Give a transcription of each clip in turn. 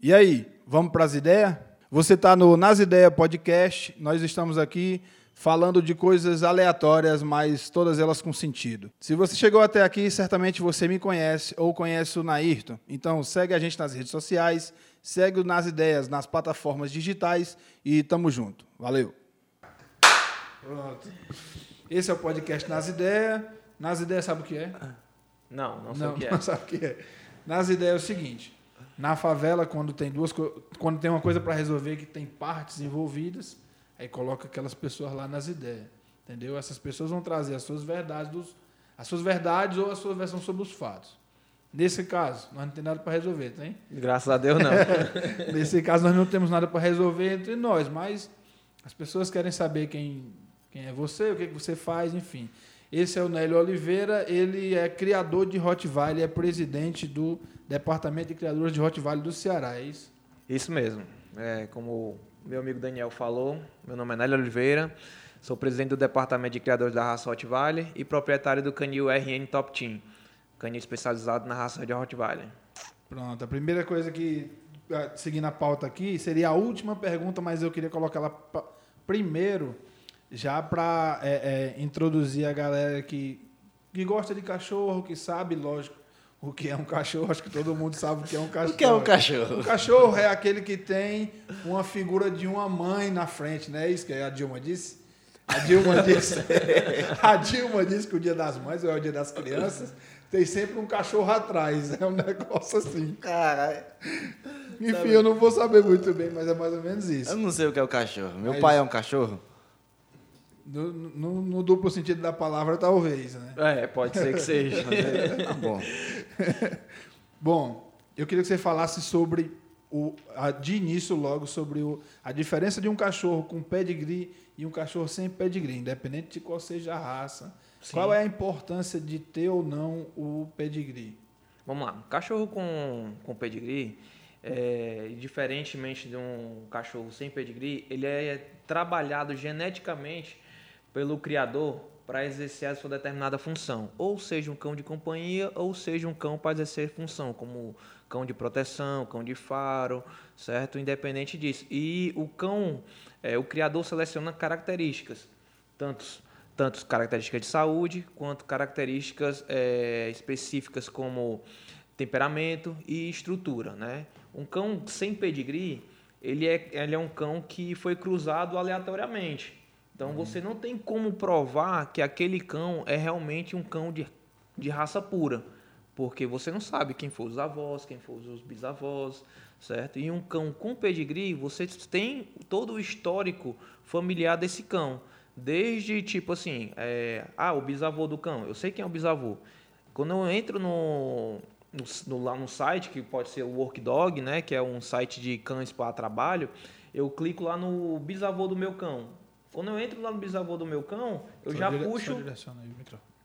E aí, vamos para as ideias? Você está no Nas Ideias Podcast. Nós estamos aqui falando de coisas aleatórias, mas todas elas com sentido. Se você chegou até aqui, certamente você me conhece ou conhece o Nairton. Então segue a gente nas redes sociais, segue o Nas Ideias nas plataformas digitais e tamo junto. Valeu! Pronto. Esse é o podcast Nas Ideias. Nas Ideias sabe o que é? Não, não sei não, o que é. Não sabe o que é. Nas Ideias é o seguinte: na favela, quando tem duas quando tem uma coisa para resolver que tem partes envolvidas, aí coloca aquelas pessoas lá nas ideias. Entendeu? Essas pessoas vão trazer as suas verdades, dos, as suas verdades ou a sua versão sobre os fatos. Nesse caso, nós não temos nada para resolver, tem? Graças a Deus, não. Nesse caso, nós não temos nada para resolver entre nós, mas as pessoas querem saber quem, quem é você, o que, que você faz, enfim. Esse é o Nélio Oliveira, ele é criador de Rottweiler, é presidente do Departamento de Criadores de Rottweiler do Ceará, é isso? Isso mesmo. É, como meu amigo Daniel falou, meu nome é Nélio Oliveira, sou presidente do Departamento de Criadores da raça Rottweiler e proprietário do canil RN Top Team, canil especializado na raça de Rottweiler. Pronto, a primeira coisa que, ah, seguindo a pauta aqui, seria a última pergunta, mas eu queria colocar ela primeiro, já para é, é, introduzir a galera que, que gosta de cachorro, que sabe, lógico, o que é um cachorro. Acho que todo mundo sabe o que é um cachorro. O que é um cachorro? O cachorro é aquele que tem uma figura de uma mãe na frente, não é isso que a Dilma disse? A Dilma disse, a Dilma disse que o dia das mães ou é o dia das crianças tem sempre um cachorro atrás. É um negócio assim. Caralho. Enfim, eu não vou saber muito bem, mas é mais ou menos isso. Eu não sei o que é o cachorro. Meu Mas- pai é um cachorro? No, no- no duplo sentido da palavra, talvez, né? É, pode ser que seja. Tá bom. Bom, eu queria que você falasse sobre, o, a- de início logo, sobre o, a diferença de um cachorro com pedigree e um cachorro sem pedigree, independente de qual seja a raça. Sim. Qual é a importância de ter ou não o pedigree? Vamos lá. Um cachorro com, com pedigree, é, diferentemente de um cachorro sem pedigree, ele é trabalhado geneticamente pelo criador para exercer a sua determinada função. Ou seja, um cão de companhia, ou seja, um cão para exercer função, como cão de proteção, cão de faro, certo? Independente disso. E o cão, é, o criador seleciona características, tantos tanto características de saúde quanto características é, específicas como temperamento e estrutura, né? Um cão sem pedigree, ele é, ele é um cão que foi cruzado aleatoriamente. Então você não tem como provar que aquele cão é realmente um cão de, de raça pura, porque você não sabe quem foram os avós, quem foram os bisavós, certo? E um cão com pedigree, você tem todo o histórico familiar desse cão. Desde tipo assim, é, ah, o bisavô do cão, eu sei quem é o bisavô. Quando eu entro no, no, no- lá no site, que pode ser o Workdog, né, que é um site de cães para trabalho, eu clico lá no bisavô do meu cão. Quando eu entro lá no bisavô do meu cão, eu Só já dire- puxo. Só direciona aí.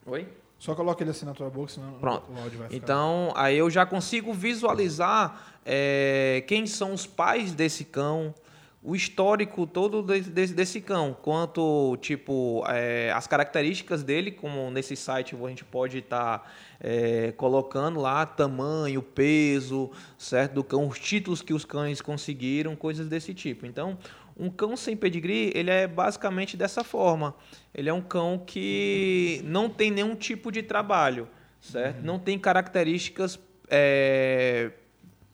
Oi? Só coloca ele assim na tua boca, senão Pronto. o áudio vai ficar... Então, aí eu já consigo visualizar é, quem são os pais desse cão, o histórico todo desse, desse, cão, quanto, tipo, é, as características dele, como nesse site a gente pode estar colocando lá, tamanho, peso, certo, do cão, os títulos que os cães conseguiram, coisas desse tipo. Então, um cão sem pedigree, ele é basicamente dessa forma. Ele é um cão que não tem nenhum tipo de trabalho, certo? Não tem características é,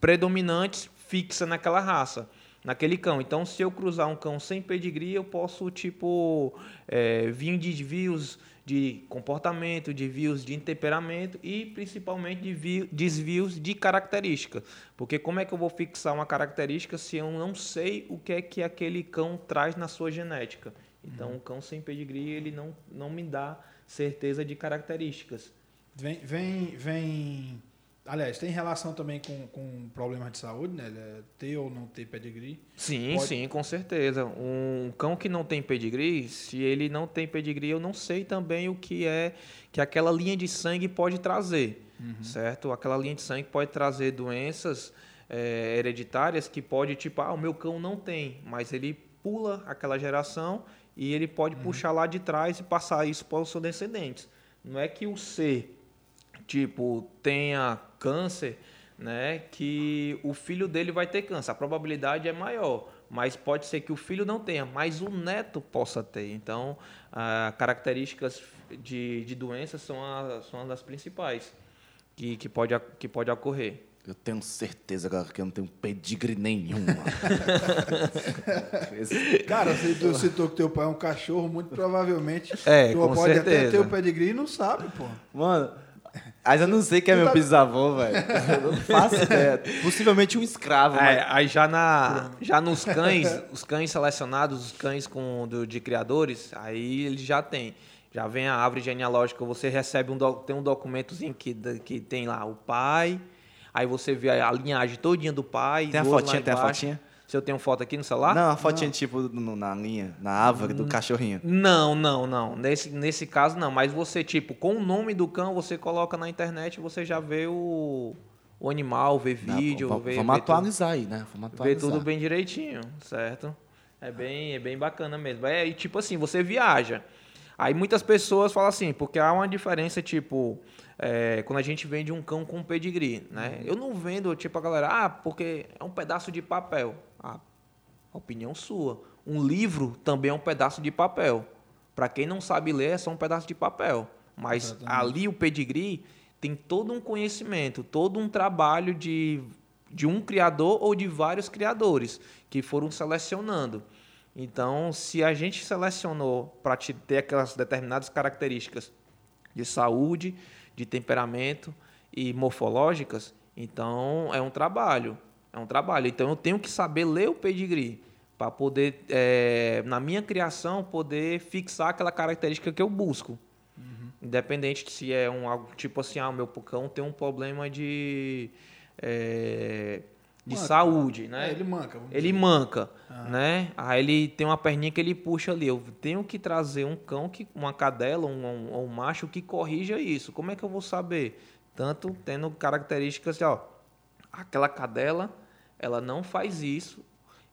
predominantes fixas naquela raça, naquele cão. Então, se eu cruzar um cão sem pedigree, eu posso, tipo, é, vir em desvios de comportamento, desvios de temperamento e principalmente desvio- desvios de característica. Porque como é que eu vou fixar uma característica se eu não sei o que é que aquele cão traz na sua genética? Então, o cão sem pedigree, ele não, não me dá certeza de características. Vem, vem, vem. Aliás, tem relação também com, com problemas de saúde, né? É Ter ou não ter pedigree. Sim, Pode- sim, com certeza. Um cão que não tem pedigree, se ele não tem pedigree, eu não sei também o que é que aquela linha de sangue pode trazer, certo? Aquela linha de sangue pode trazer doenças eh, hereditárias que pode, tipo, ah, o meu cão não tem, mas ele pula aquela geração e ele pode puxar lá de trás e passar isso para os seus descendentes. Não é que o ser tipo, tenha câncer né, que o filho dele vai ter câncer. A probabilidade é maior, mas pode ser que o filho não tenha, mas o neto possa ter. Então, ah, características de, de doenças são, a, são uma das principais que, que, pode, que pode ocorrer. Eu tenho certeza, cara, que eu não tenho pedigree nenhum. Cara, você tu citou que teu pai é um cachorro, muito provavelmente. É, tu com pode até certeza. ter o pedigree e não sabe, pô. Mano, mas eu não sei quem é Tu meu tá- bisavô, velho. Eu não faço ideia. Possivelmente um escravo, É, mas... aí já, na, já nos cães, os cães selecionados, os cães com, do- de criadores, aí eles já tem. Já vem a árvore genealógica, você recebe um, doc- tem um documentozinho que, que tem lá o pai, aí você vê a, a linhagem todinha do pai. Tem a do fotinha, tem a fotinha? Se eu tenho foto aqui no celular? Não, a fotinha tipo no- na linha, na árvore Hum. do cachorrinho. Não, não, não. Nesse, nesse caso, não. Mas você, tipo, com o nome do cão, você coloca na internet você já vê o, o animal, vê Não, vídeo, vamos, vê, vamos vê tudo. atualizar aí, né? Vamos Vê atualizar. tudo bem direitinho, certo? É bem, é bem bacana mesmo. É, e tipo assim, você viaja. Aí muitas pessoas falam assim, porque há uma diferença, tipo, é, quando a gente vende um cão com pedigree, né? Eu não vendo, tipo, a galera, ah, porque é um pedaço de papel. Ah, opinião sua. Um livro também é um pedaço de papel. Para quem não sabe ler, é só um pedaço de papel. Mas Exatamente. ali o pedigree tem todo um conhecimento, todo um trabalho de, de um criador ou de vários criadores que foram selecionando. Então, se a gente selecionou para ter aquelas determinadas características de saúde, de temperamento e morfológicas, então é um trabalho. É um trabalho. Então eu tenho que saber ler o pedigree para poder, eh, na minha criação, poder fixar aquela característica que eu busco. Independente de se é um algo tipo assim, ah, o meu cão tem um problema de, eh, de Manca. saúde, né? É, ele manca. vamos Ele dizer. manca, né? Aí ele tem uma perninha que ele puxa ali. Eu tenho que trazer um cão, que, uma cadela, um, um, um macho que corrija isso. Como é que eu vou saber? Tanto tendo características, assim, ó, aquela cadela, ela não faz isso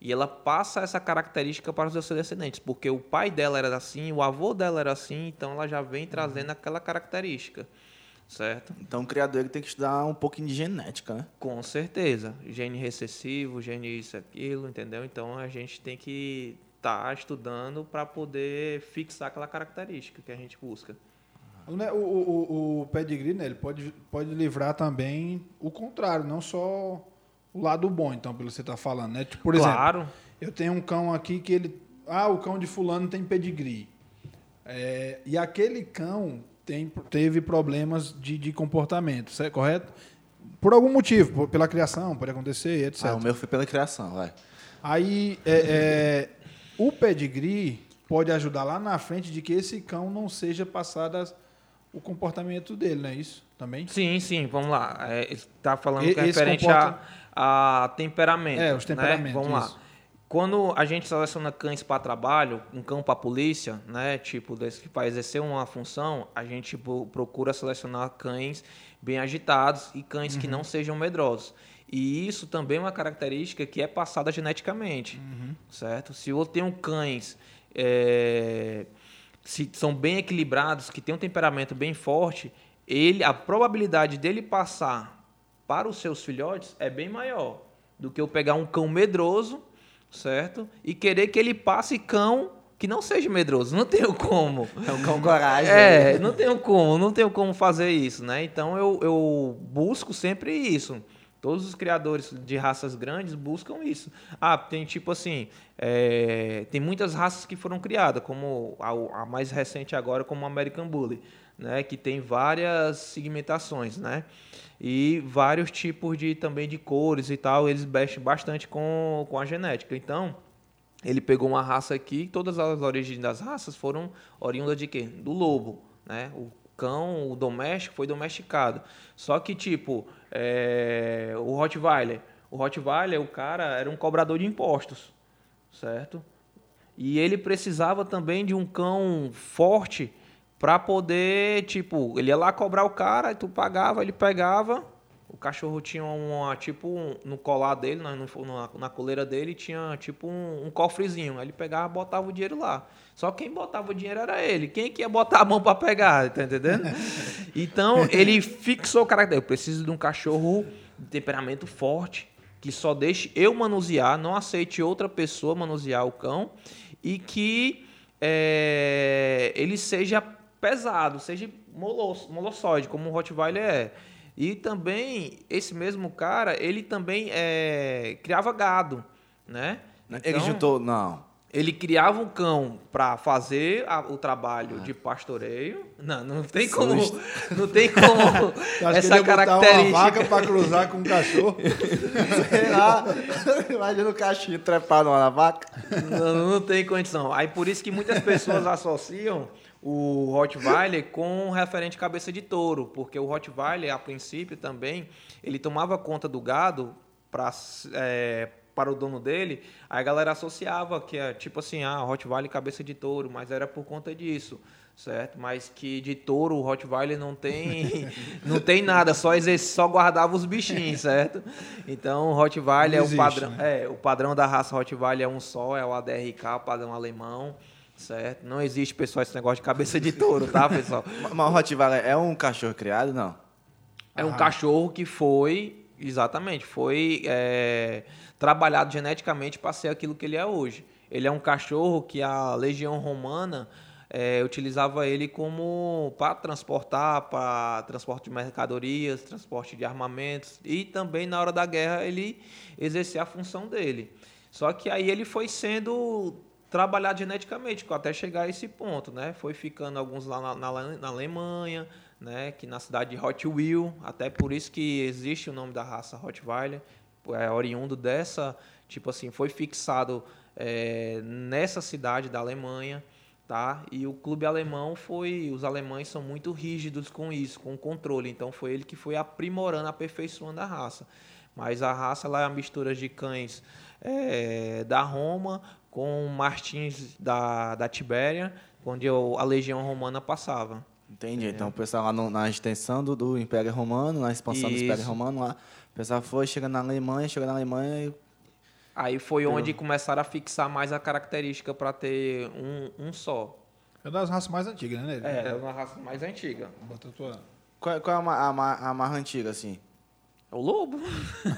e ela passa essa característica para os seus descendentes, porque o pai dela era assim, o avô dela era assim, então ela já vem trazendo aquela característica, certo? Então o criador ele tem que estudar um pouquinho de genética, né? Com certeza. Gene recessivo, gene isso, aquilo, entendeu? Então a gente tem que estar estudando para poder fixar aquela característica que a gente busca. O, o, o, o pedigree, né, ele pode, pode livrar também o contrário, não só o lado bom, então, pelo que você está falando, né? Tipo, por exemplo, claro. eu tenho um cão aqui que ele... Ah, o cão de fulano tem pedigree. É, e aquele cão tem, teve problemas de, de comportamento, certo? correto? Por algum motivo, por- pela criação, pode acontecer, etc. Ah, o meu foi pela criação, vai. Aí, é, é, o pedigree pode ajudar lá na frente de que esse cão não seja passado as- o comportamento dele, não é isso? Também? Sim, sim, vamos lá. É, Está falando E- que é referente comporta- a, a temperamento. É, os né? temperamentos, Vamos isso. lá. Quando a gente seleciona cães para trabalho, um cão para polícia, né, tipo, para exercer uma função, a gente procura selecionar cães bem agitados e cães que Uhum. não sejam medrosos. E isso também é uma característica que é passada geneticamente, Uhum. certo? Se eu tenho cães é, se são bem equilibrados, que têm um temperamento bem forte, ele, a probabilidade dele passar para os seus filhotes é bem maior do que eu pegar um cão medroso, certo? E querer que ele passe cão que não seja medroso. Não tenho como. É um cão coragem. É, não tenho como, não tenho como fazer isso, né? Então eu, eu busco sempre isso. Todos os criadores de raças grandes buscam isso. Ah, tem tipo assim, é, tem muitas raças que foram criadas, como a, a mais recente agora, como o American Bully, né? Que tem várias segmentações, né? E vários tipos de também de cores e tal. Eles mexem bastante com, com a genética. Então ele pegou uma raça aqui, todas as origens das raças foram oriundas de quê? Do lobo, né? O cão, o doméstico foi domesticado. Só que tipo, é, o Rottweiler, o Rottweiler, o cara era um cobrador de impostos, certo? E ele precisava também de um cão forte para poder, tipo, ele ia lá cobrar o cara, e tu pagava, ele pegava, o cachorro tinha uma, tipo, um- no colar dele, na, no- na, na coleira dele, tinha tipo um, um cofrezinho. Aí ele pegava e botava o dinheiro lá. Só quem botava o dinheiro era ele. Quem que ia botar a mão para pegar, tá entendendo? Então, ele fixou o caráter. Eu preciso de um cachorro de temperamento forte, que só deixe eu manusear, não aceite outra pessoa manusear o cão e que é, ele seja pesado, seja molosso, molossóide, como o Rottweiler é. E também, esse mesmo cara, ele também é, criava gado, né? ele Então, juntou. Não. Ele criava um cão para fazer a- o trabalho de pastoreio. Não, não tem como. Susto. Não tem como ele essa botar uma característica. vaca para cruzar com um cachorro. Sei lá. Imagina o cachinho trepado lá na vaca. Não, não tem condição. Aí por isso que muitas pessoas associam o Rottweiler com referente cabeça de touro, porque o Rottweiler, a princípio também, ele tomava conta do gado pra, é, para o dono dele, aí a galera associava que é tipo assim, ah, Rottweiler cabeça de touro, mas era por conta disso. Certo? Mas que de touro o Rottweiler não tem não tem nada, só exer- só guardava os bichinhos, certo? Então o Rottweiler Não é o existe, padrão, né? é, o padrão da raça Rottweiler é um só, é o ADRK, o padrão alemão, certo? Não existe, pessoal, esse negócio de cabeça de touro, tá, pessoal? Mas o Rottweiler é um cachorro criado? Não. É um Ah. cachorro que foi, exatamente, foi é, trabalhado geneticamente para ser aquilo que ele é hoje. Ele é um cachorro que a Legião Romana é, utilizava ele como para transportar, para transporte de mercadorias, transporte de armamentos e também na hora da guerra ele exercia a função dele. Só que aí ele foi sendo trabalhado geneticamente até chegar a esse ponto, né? Foi ficando alguns lá na, na- na Alemanha, né? Que na cidade de Rottweil, até por isso que existe o nome da raça Rottweiler, é oriundo dessa, tipo assim, foi fixado é, nessa cidade da Alemanha, tá? E o clube alemão foi, os alemães são muito rígidos com isso, com o controle, então foi ele que foi aprimorando, aperfeiçoando a raça. Mas a raça lá é a mistura de cães é, da Roma com martins da, da Tibéria, onde a legião romana passava. Entendi. Então o pessoal lá no- na extensão do, do Império Romano, na expansão do Império Isso. Romano lá, o pessoal foi, chega na Alemanha, chega na Alemanha e. Aí foi onde começaram a fixar mais a característica para ter um, um só. É das raças mais antigas, né? É, é uma raça mais antiga. Bota a tua... Qual, qual é a, a, a mais antiga, assim? O lobo.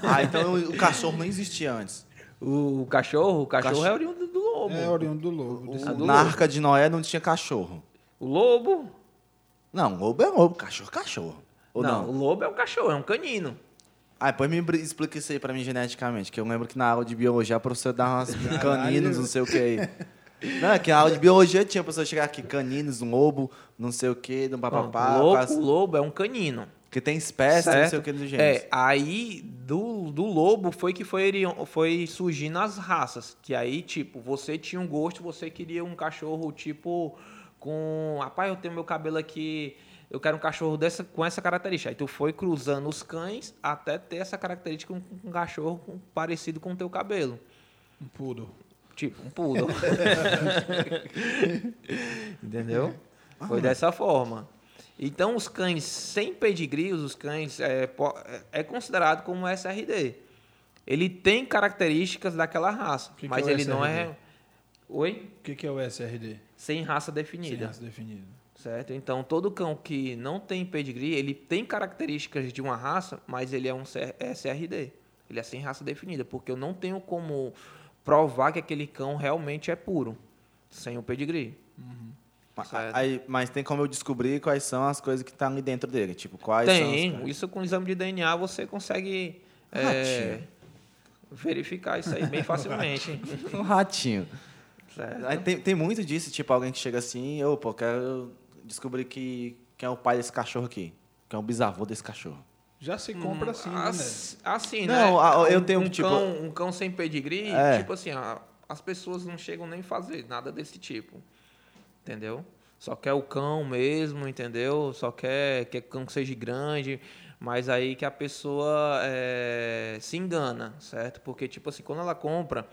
Ah, então o, o cachorro não existia antes. O cachorro, o cachorro Cach- é oriundo do lobo. É oriundo do lobo. O- do na lobo. Arca de Noé não tinha cachorro. O lobo. Não, lobo é lobo, cachorro é cachorro. Ou não, não? o lobo é um cachorro, é um canino. Ah, depois me explica isso aí pra mim geneticamente, que eu lembro que na aula de biologia a professora dava umas caninos, não sei o que aí. Não, é que na aula de biologia tinha a professora chegar aqui, caninos, um lobo, não sei o que, um Não, papapá. o, lobo, quase- o lobo é um canino. Que tem espécie, não sei Certo? o que do gênero. É, aí do, do lobo foi que foi, foi surgindo as raças. Que aí, tipo, você tinha um gosto, você queria um cachorro, tipo, com. Rapaz, eu tenho meu cabelo aqui. Eu quero um cachorro dessa, com essa característica. Aí tu foi cruzando os cães até ter essa característica com um cachorro parecido com o teu cabelo. Um poodle. Tipo, um poodle. Entendeu? Foi dessa forma. Então, os cães sem pedigree, os cães, é, po- é considerado como SRD. Ele tem características daquela raça, que mas é o ele não SRD? é... Oi? O que, que é o SRD? Sem raça Sem definida. raça definida. Certo? Então, todo cão que não tem pedigree, ele tem características de uma raça, mas ele é um SRD. Ele é sem raça definida, porque eu não tenho como provar que aquele cão realmente é puro, sem o pedigree. Certo. Aí, mas tem como eu descobrir quais são as coisas que estão ali dentro dele. Tipo, quais são tem, as... isso com exame de DNA você consegue é, verificar isso aí bem facilmente. Um ratinho. certo? Aí tem, tem muito disso, tipo, alguém que chega assim, eu quero descobrir que, quem é o pai desse cachorro aqui. Quem é o bisavô desse cachorro. Já se compra assim, né? As- assim, Não, né? a- eu Um- tenho, um tipo- Cão, um cão sem pedigree, É. tipo assim, as pessoas não chegam nem a fazer nada desse tipo. Entendeu? Só quer o cão mesmo, entendeu? Só quer que o cão seja grande. Mas aí que a pessoa é, se engana, certo? Porque, tipo assim, quando ela compra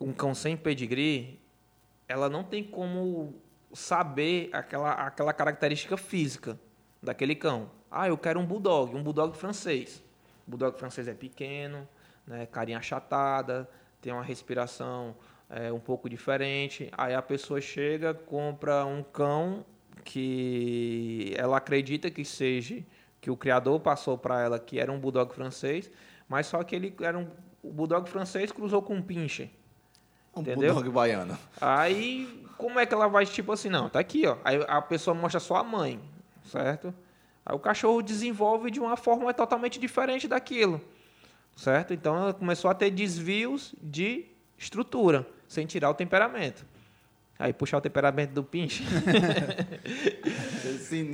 um cão sem pedigree, ela não tem como saber aquela, aquela característica física daquele cão. Ah, eu quero um bulldog, um bulldog francês. O bulldog francês é pequeno, né, carinha achatada, tem uma respiração é, um pouco diferente. Aí a pessoa chega, compra um cão que ela acredita que seja que o criador passou para ela que era um bulldog francês, mas só que ele era um o bulldog francês cruzou com um pincher. Um Entendeu? bulldog baiano. Aí, como é que ela vai, tipo assim, não, tá aqui, ó. Aí a pessoa mostra só a mãe, certo? Aí o cachorro desenvolve de uma forma totalmente diferente daquilo, certo? Então ela começou a ter desvios de estrutura, sem tirar o temperamento. Aí puxar o temperamento do pinche.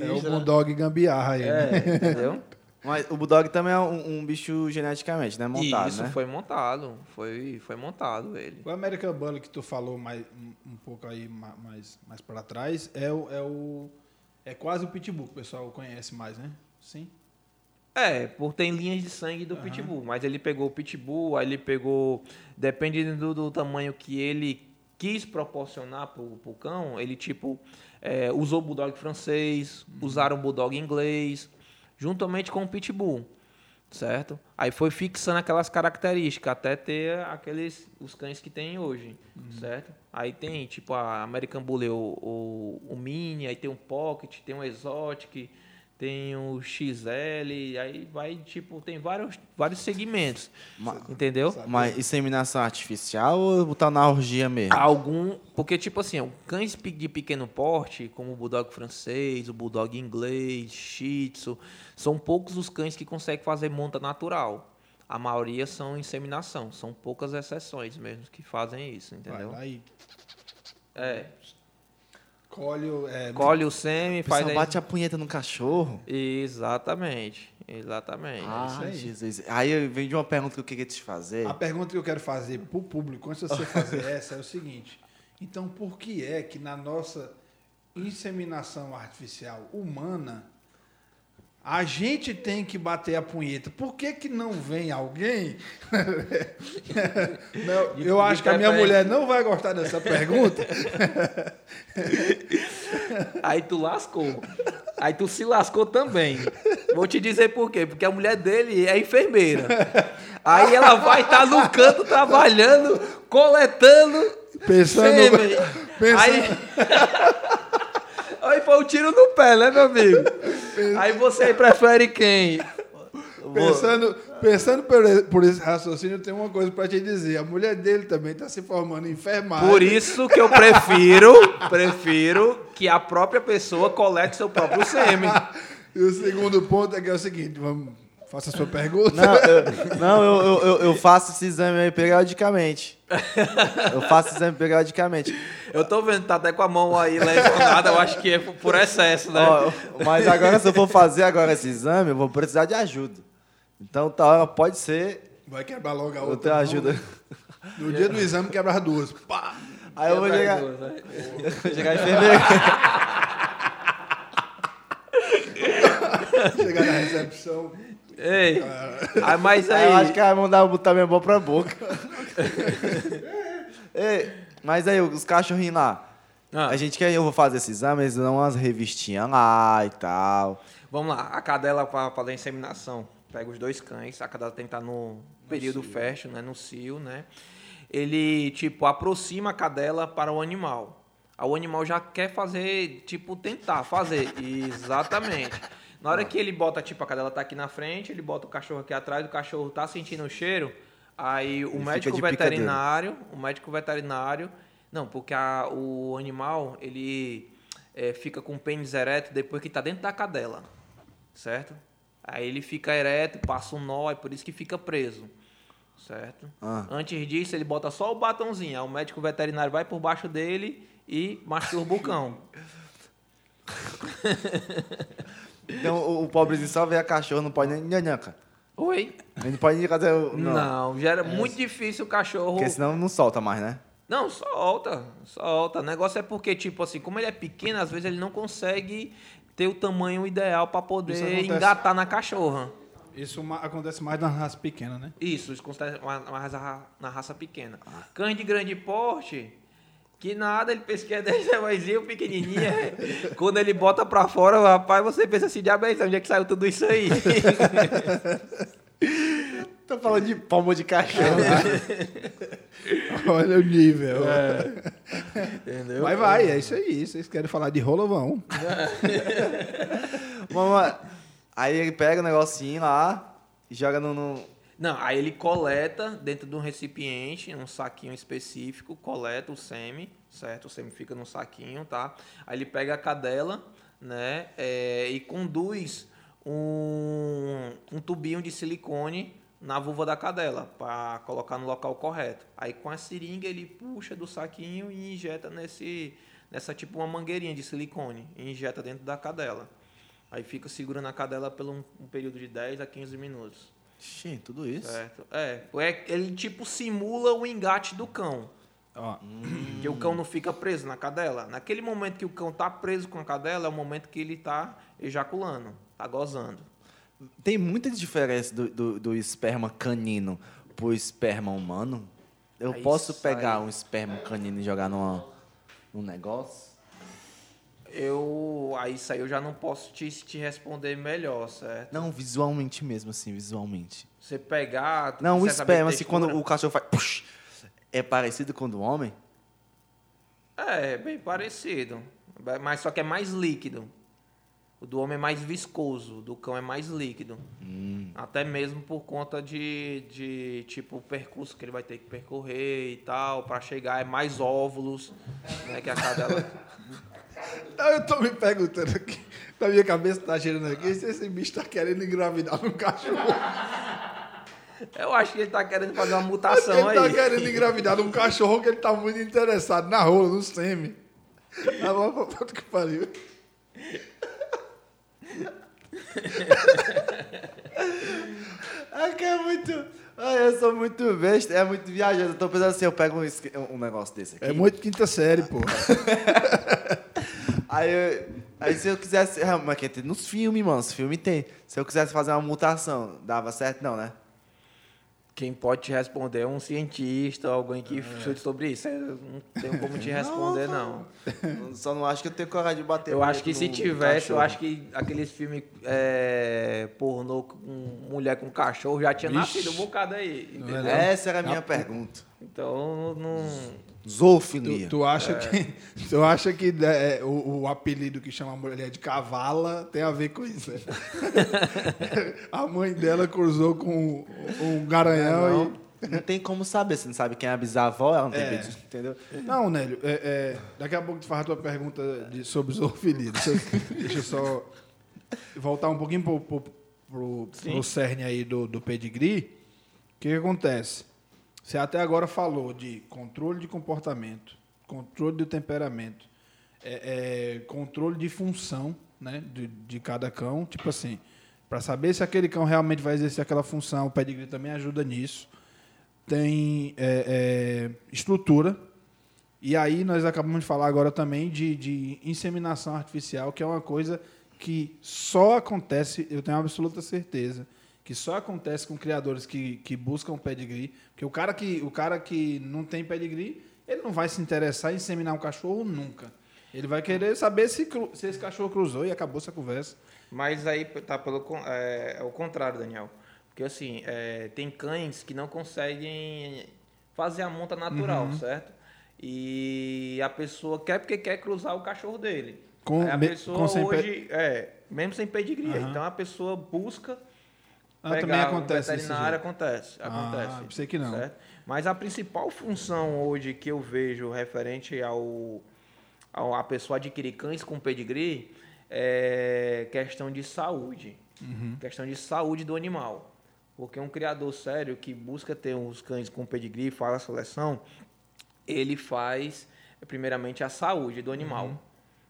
É o né? Bulldog gambiarra aí. né? É, entendeu? Mas o bulldog também é um, um bicho geneticamente, né? Montado, Isso né? foi montado, foi, foi montado ele. O American Bully que tu falou mais, um, pouco aí ma- mais, mais para trás é o, é o. É quase o Pitbull, que o pessoal conhece mais, né? Sim. É, por tem linhas de sangue do Pitbull, mas ele pegou o Pitbull, aí ele pegou, dependendo do, do tamanho que ele quis proporcionar pro, pro cão, ele tipo é, usou o Bulldog francês, usaram o Bulldog inglês, juntamente com o Pitbull, certo? Aí foi fixando aquelas características até ter aqueles os cães que tem hoje, certo? Aí tem tipo a American Bully, o, o, o Mini, aí tem o Pocket, tem o Exotic, tem o XL, aí vai, tipo, tem vários, vários segmentos. Ma- entendeu? Mas inseminação artificial ou botar na orgia mesmo? Algum. Porque, tipo assim, cães de pequeno porte, como o Bulldog francês, o Bulldog inglês, Shih Tzu, são poucos os cães que conseguem fazer monta natural. A maioria são inseminação. São poucas exceções mesmo que fazem isso, Vai entendeu? lá e É. colhe o. É, Colhe o sêmen, O faz. aí- bate a punheta no cachorro. Exatamente. Exatamente. Ah, isso aí. Jesus. Aí vem de uma pergunta que eu queria te fazer. A pergunta que eu quero fazer para o público, antes de você fazer essa, é o seguinte: então, por que é que na nossa inseminação artificial humana a gente tem que bater a punheta? Por que, que não vem alguém? Não, eu acho que a minha mulher não vai gostar dessa pergunta. Aí tu lascou. Aí tu se lascou também. Vou te dizer por quê. Porque a mulher dele é enfermeira. Aí ela vai estar no canto trabalhando, coletando Pensando, sêmen. pensando- Aí... Aí foi um tiro no pé, né, meu amigo? Aí você prefere quem? Pensando, pensando por, por esse raciocínio, eu tenho uma coisa para te dizer. A mulher dele também está se formando em enfermagem. Por isso que eu prefiro, prefiro que a própria pessoa colete seu próprio sêmen. E o segundo ponto é que é o seguinte, vamos, faça a sua pergunta. Não, eu, não eu, eu- eu, eu faço esse exame aí periodicamente. Eu faço esse exame periodicamente. Eu tô vendo, tá até com a mão aí lesionada, eu acho que é por excesso, né? Ó, mas agora, se eu for fazer agora esse exame, eu vou precisar de ajuda. Então, tá, hora pode ser. Vai quebrar logo a Eu outra. tenho mão, ajuda. né? No dia do exame, quebra as duas. Pá! Aí eu vou chegar, duas, né? vou chegar em enfermeira. Chegar na recepção. Ei, ah, mas Aí eu acho que vai mandar botar minha mão pra boca. Ei, mas aí, os cachorrinhos lá. Ah. A gente quer, eu vou fazer esse exame, eles dão umas revistinhas lá e tal. vamos lá, a cadela para fazer a inseminação, pega os dois cães, a cadela tem que estar no período fértil, né, no cio, né? Ele, tipo, aproxima a cadela para o animal. O animal já quer fazer, tipo, tentar fazer. Exatamente. Na hora que ele bota, tipo, a cadela tá aqui na frente, ele bota o cachorro aqui atrás, o cachorro tá sentindo o cheiro, aí o Ele médico veterinário, o médico veterinário, não, porque a- o animal, ele é, fica com o pênis ereto depois que tá dentro da cadela, certo? Aí ele fica ereto, passa um nó, é por isso que fica preso, certo? Ah. Antes disso, ele bota só o batonzinho, aí o médico veterinário vai por baixo dele e masturba o cão. Então o, o pobrezinho só vê a cachorra, não pode nem nhanhanca. Oi? Ele não pode nem fazer o. Não, Não. já era muito difícil o cachorro. Porque senão não solta mais, né? Não, solta, solta. O negócio é porque, tipo assim, como ele é pequeno, às vezes ele não consegue ter o tamanho ideal para poder engatar na cachorra. Isso acontece mais nas raças pequenas, né? Isso, isso acontece raça, na raça pequena. Cães de grande porte, que nada, ele pensa que é desse tamanhozinho, pequenininho. é. Quando ele bota pra fora, rapaz, você pensa assim, diabo, onde é que saiu tudo isso aí? Tô falando de palmo de cachorro. Olha o nível. Entendeu? Mas vai, é isso aí. Vocês querem falar de rolo, vão. Mamãe, Aí ele pega o negocinho lá e joga no. no- Não, aí ele coleta dentro de um recipiente, um saquinho específico, coleta o sêmen, certo? O sêmen fica no saquinho, tá? Aí ele pega a cadela, né? é, e conduz um, um tubinho de silicone na vulva da cadela para colocar no local correto. Aí com a seringa ele puxa do saquinho e injeta nesse nessa tipo uma mangueirinha de silicone e injeta dentro da cadela. Aí fica segurando a cadela por um, um período de 10 a 15 minutos. Ixi, tudo isso. Certo. É, é, ele tipo simula o engate do cão. Ó, Que o cão não fica preso na cadela. Naquele momento que o cão tá preso com a cadela, é o momento que ele tá ejaculando, tá gozando. Tem muita diferença do, do, do esperma canino pro esperma humano. Eu Aí posso sai- pegar um esperma canino e jogar numa, num negócio? Eu. Aí isso aí eu já não posso te, te responder melhor, certo? Não, visualmente mesmo, assim, visualmente. Você pegar. Não, o esperma, assim, quando o cachorro faz. push, é parecido com o do homem? É, bem parecido. Mas só que é mais líquido. O do homem é mais viscoso, o do cão é mais líquido. Hum. Até mesmo por conta de, de tipo o percurso que ele vai ter que percorrer e tal, para chegar é mais óvulos, né, que a cadela. Então, eu tô me perguntando aqui, na minha cabeça tá girando aqui, se esse bicho tá querendo engravidar um cachorro. Eu acho que ele tá querendo fazer uma mutação ele tá aí. querendo engravidar um cachorro que ele tá muito interessado na rola, no semi. Mas pra puta que pariu. É que é muito. Ai, eu sou muito besta, é muito viajante. Eu tô pensando assim, eu pego um, um negócio desse aqui. É muito quinta série, pô. Aí, eu- aí se eu quisesse. é, Mas que tem nos filmes, mano. Os filmes tem. Se eu quisesse fazer uma mutação, dava certo, não, né? Quem pode te responder é um cientista, alguém que É. estude sobre isso. Eu não tenho como te responder, não. Eu Só não acho que eu tenho coragem de bater. Eu acho que se tivesse, eu cachorro. acho que aqueles filmes é, pornô com mulher com cachorro já tinha Vixe. nascido um bocado aí. Não Entendeu? é Essa era a minha pergunta. Então, não. Zoofilia. Tu, tu acha que, tu acha que né, o, o apelido que chama a mulher de cavala tem a ver com isso? né? a mãe dela cruzou com um garanhão e... Não tem como saber. Você não sabe quem é a bisavó, ela não tem É. pedido, entendeu? Não, Nélio, é, é, daqui a pouco tu faz a tua pergunta de, sobre zoofilia. Deixa, eu- deixa eu só voltar um pouquinho pro, pro, pro, pro cerne aí do, do pedigree. O que, que acontece? Você até agora falou de controle de comportamento, controle do temperamento, é, é, controle de função né, de, de cada cão. Tipo assim, para saber se aquele cão realmente vai exercer aquela função, o pedigree também ajuda nisso tem é, é, estrutura. E aí nós acabamos de falar agora também de, de inseminação artificial, que é uma coisa que só acontece, eu tenho absoluta certeza, que só acontece com criadores que, que buscam pedigree, porque o cara que, o cara que não tem pedigree, ele não vai se interessar em inseminar um cachorro nunca. Ele vai querer saber se, se esse cachorro cruzou e acabou essa conversa. Mas aí tá pelo é, é o contrário, Daniel. Porque assim, é, tem cães que não conseguem fazer a monta natural, Uhum. certo? E a pessoa quer porque quer cruzar o cachorro dele. Com Aí a pessoa hoje, é, mesmo sem pedigree. Aham. Então a pessoa busca Ah, pegar também acontece veterinário, jeito. acontece, Ah, acontece. pensei que não. certo? Mas a principal função hoje que eu vejo referente ao, ao a pessoa adquirir cães com pedigree é questão de saúde. Uhum. Questão de saúde do animal. Porque um criador sério que busca ter os cães com pedigree, faz a seleção, ele faz primeiramente a saúde do animal. Uhum.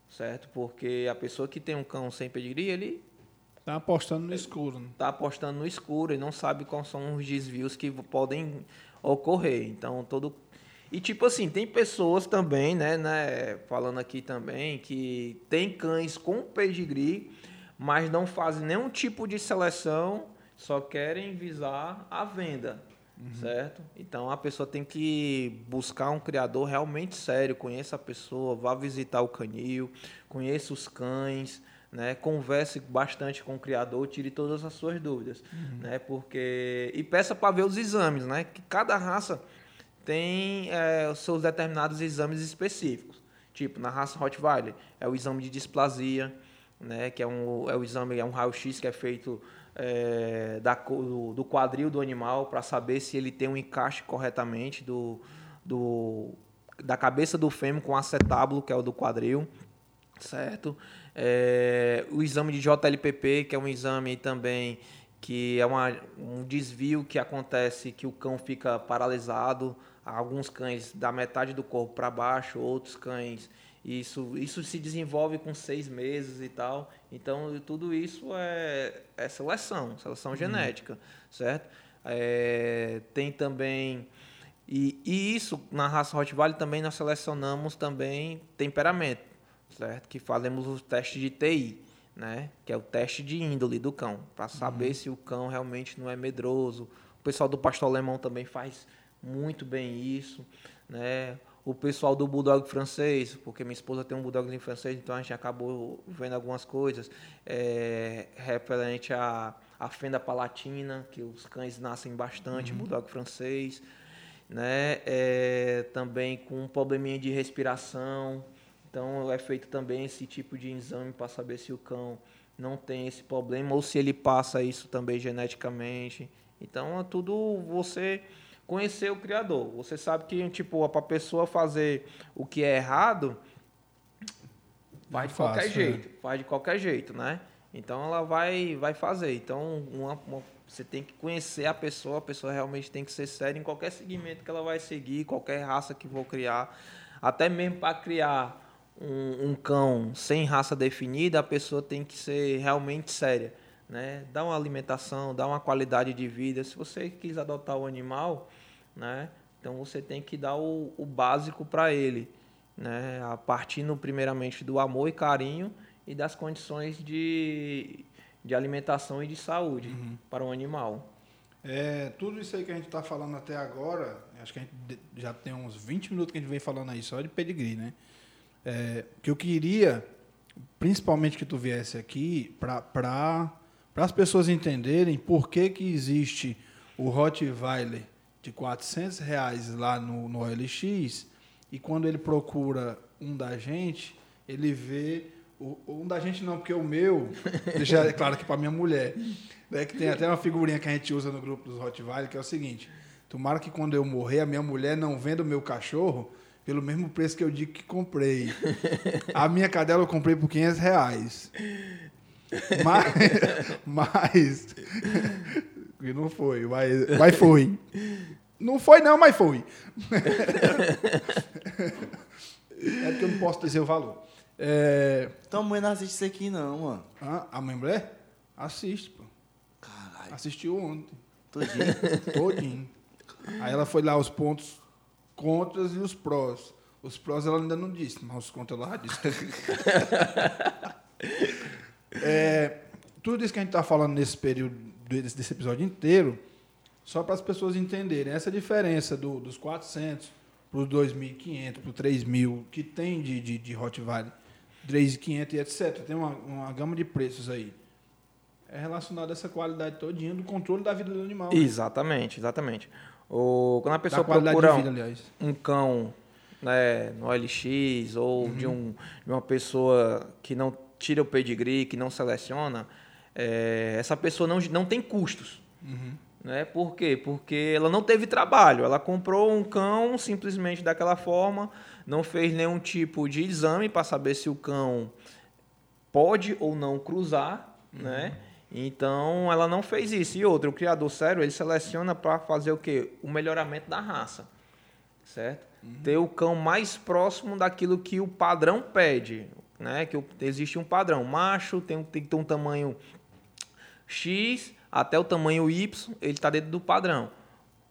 Certo? Porque a pessoa que tem um cão sem pedigree, ele Tá apostando no escuro. né? está apostando no escuro e não sabe quais são os desvios que podem ocorrer. Então, todo. E, tipo assim, tem pessoas também, né, né, falando aqui também, que tem cães com pedigree, mas não fazem nenhum tipo de seleção, só querem visar a venda. Certo? Então a pessoa tem que buscar um criador realmente sério, conheça a pessoa, vá visitar o canil, conheça os cães, né? Converse bastante com o criador, tire todas as suas dúvidas, né? Porque e peça para ver os exames, né? Que cada raça tem é, os seus determinados exames específicos. Tipo, na raça Rottweiler é o exame de displasia, né, que é, um, é o exame, é um raio-x que é feito é, da, do, do quadril do animal para saber se ele tem um encaixe corretamente do, do, da cabeça do fêmur com acetábulo, que é o do quadril, certo? É, o exame de JLPP, que é um exame também que é uma, um desvio que acontece que o cão fica paralisado, alguns cães da metade do corpo para baixo, outros cães isso, isso se desenvolve com seis meses e tal. Então, tudo isso é, é seleção, seleção uhum. genética, certo? É, tem também... E, e, isso, na raça Rottweiler, também nós selecionamos também temperamento, certo? Que fazemos o teste de TI, né? Que é o teste de índole do cão, para saber uhum. se o cão realmente não é medroso. O pessoal do pastor alemão também faz muito bem isso, né? o pessoal do Bulldog francês, porque minha esposa tem um Bulldog francês, então a gente acabou vendo algumas coisas é, referente à, à fenda palatina, que os cães nascem bastante, uhum. Bulldog francês, né? É, também com um probleminha de respiração, então é feito também esse tipo de exame para saber se o cão não tem esse problema ou se ele passa isso também geneticamente. Então é tudo você conhecer o criador. Você sabe que tipo para a pessoa fazer o que é errado, vai de qualquer fácil, jeito, né? faz de qualquer jeito, né? Então ela vai vai fazer. Então uma, uma, você tem que conhecer a pessoa, a pessoa realmente tem que ser séria em qualquer segmento que ela vai seguir, qualquer raça que for criar, até mesmo para criar um, um cão sem raça definida, a pessoa tem que ser realmente séria né? Dá uma alimentação, dá uma qualidade de vida. Se você quis adotar o animal, né? Então você tem que dar o, o básico para ele, né? A partir primeiramente do amor e carinho e das condições de, de alimentação e de saúde uhum. para o animal. É, tudo isso aí que a gente está falando até agora, acho que a gente já tem uns 20 minutos que a gente vem falando aí só de pedigree, né? É, que eu queria, principalmente que tu viesse aqui, para as pessoas entenderem por que, que existe o Rottweiler de 400 reais lá no, no OLX e quando ele procura um da gente, ele vê o, um da gente não, porque o meu, deixa é claro que para minha mulher, né, que tem até uma figurinha que a gente usa no grupo dos Rottweiler, que é o seguinte, tomara que quando eu morrer, a minha mulher não venda o meu cachorro pelo mesmo preço que eu digo que comprei. A minha cadela eu comprei por 500 reais. Mas. mas e não foi, mas, mas foi. Não foi, não, mas foi. é porque eu não posso dizer o valor. É... Então a mãe não assiste isso aqui, não, mano. Ah, a mãe mulher? Assiste, pô. Caralho. Assistiu ontem. Todinho? Todinho. Aí ela foi lá os pontos contras e os prós. Os prós ela ainda não disse, mas os contras ela já disse. É, tudo isso que a gente está falando nesse período, desse, episódio inteiro, só para as pessoas entenderem essa diferença do, dos 400 para os 2.500, para os 3.000 que tem de, de, de Rottweiler, 3.500 e etc. Tem uma, uma gama de preços aí. É relacionado a essa qualidade todinha do controle da vida do animal. Né? Exatamente, exatamente. O, quando a pessoa procura vida, um, um cão né, no OLX ou uhum. de, um, de uma pessoa que não tira o pedigree, que não seleciona, é, essa pessoa não, não tem custos. Uhum. Né? Por quê? Porque ela não teve trabalho. Ela comprou um cão simplesmente daquela forma, não fez nenhum tipo de exame para saber se o cão pode ou não cruzar, uhum. né? Então ela não fez isso. E outro, o criador sério, ele seleciona para fazer o quê? O melhoramento da raça. Certo? Uhum. Ter o cão mais próximo daquilo que o padrão pede né? Que existe um padrão. Macho tem, tem que ter um tamanho X até o tamanho Y, ele está dentro do padrão.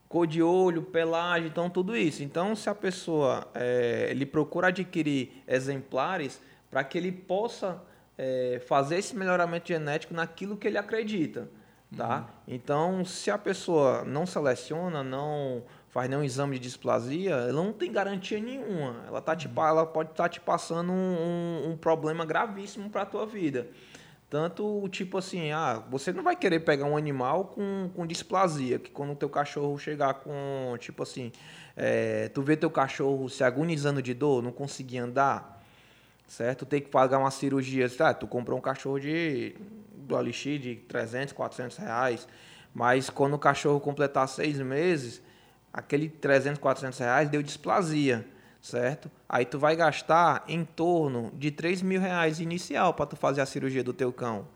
Cor de olho, pelagem, então tudo isso. Então, se a pessoa é, ele procura adquirir exemplares para que ele possa é, fazer esse melhoramento genético naquilo que ele acredita, tá? Uhum. Então, se a pessoa não seleciona, não faz nenhum exame de displasia, ela não tem garantia nenhuma. Ela, tá te, uhum. ela pode estar tá te passando um, um, um problema gravíssimo para a tua vida. Tanto tipo assim, ah, você não vai querer pegar um animal com, com displasia, que quando o teu cachorro chegar com, tipo assim, é, tu vê teu cachorro se agonizando de dor, não conseguir andar, certo? Tem que pagar uma cirurgia. Ah, tu comprou um cachorro de, do OLX de 300, 400 reais, mas quando o cachorro completar seis meses, aquele 300, 400 reais deu displasia, certo? Aí tu vai gastar em torno de 3 mil reais inicial para tu fazer a cirurgia do teu cão.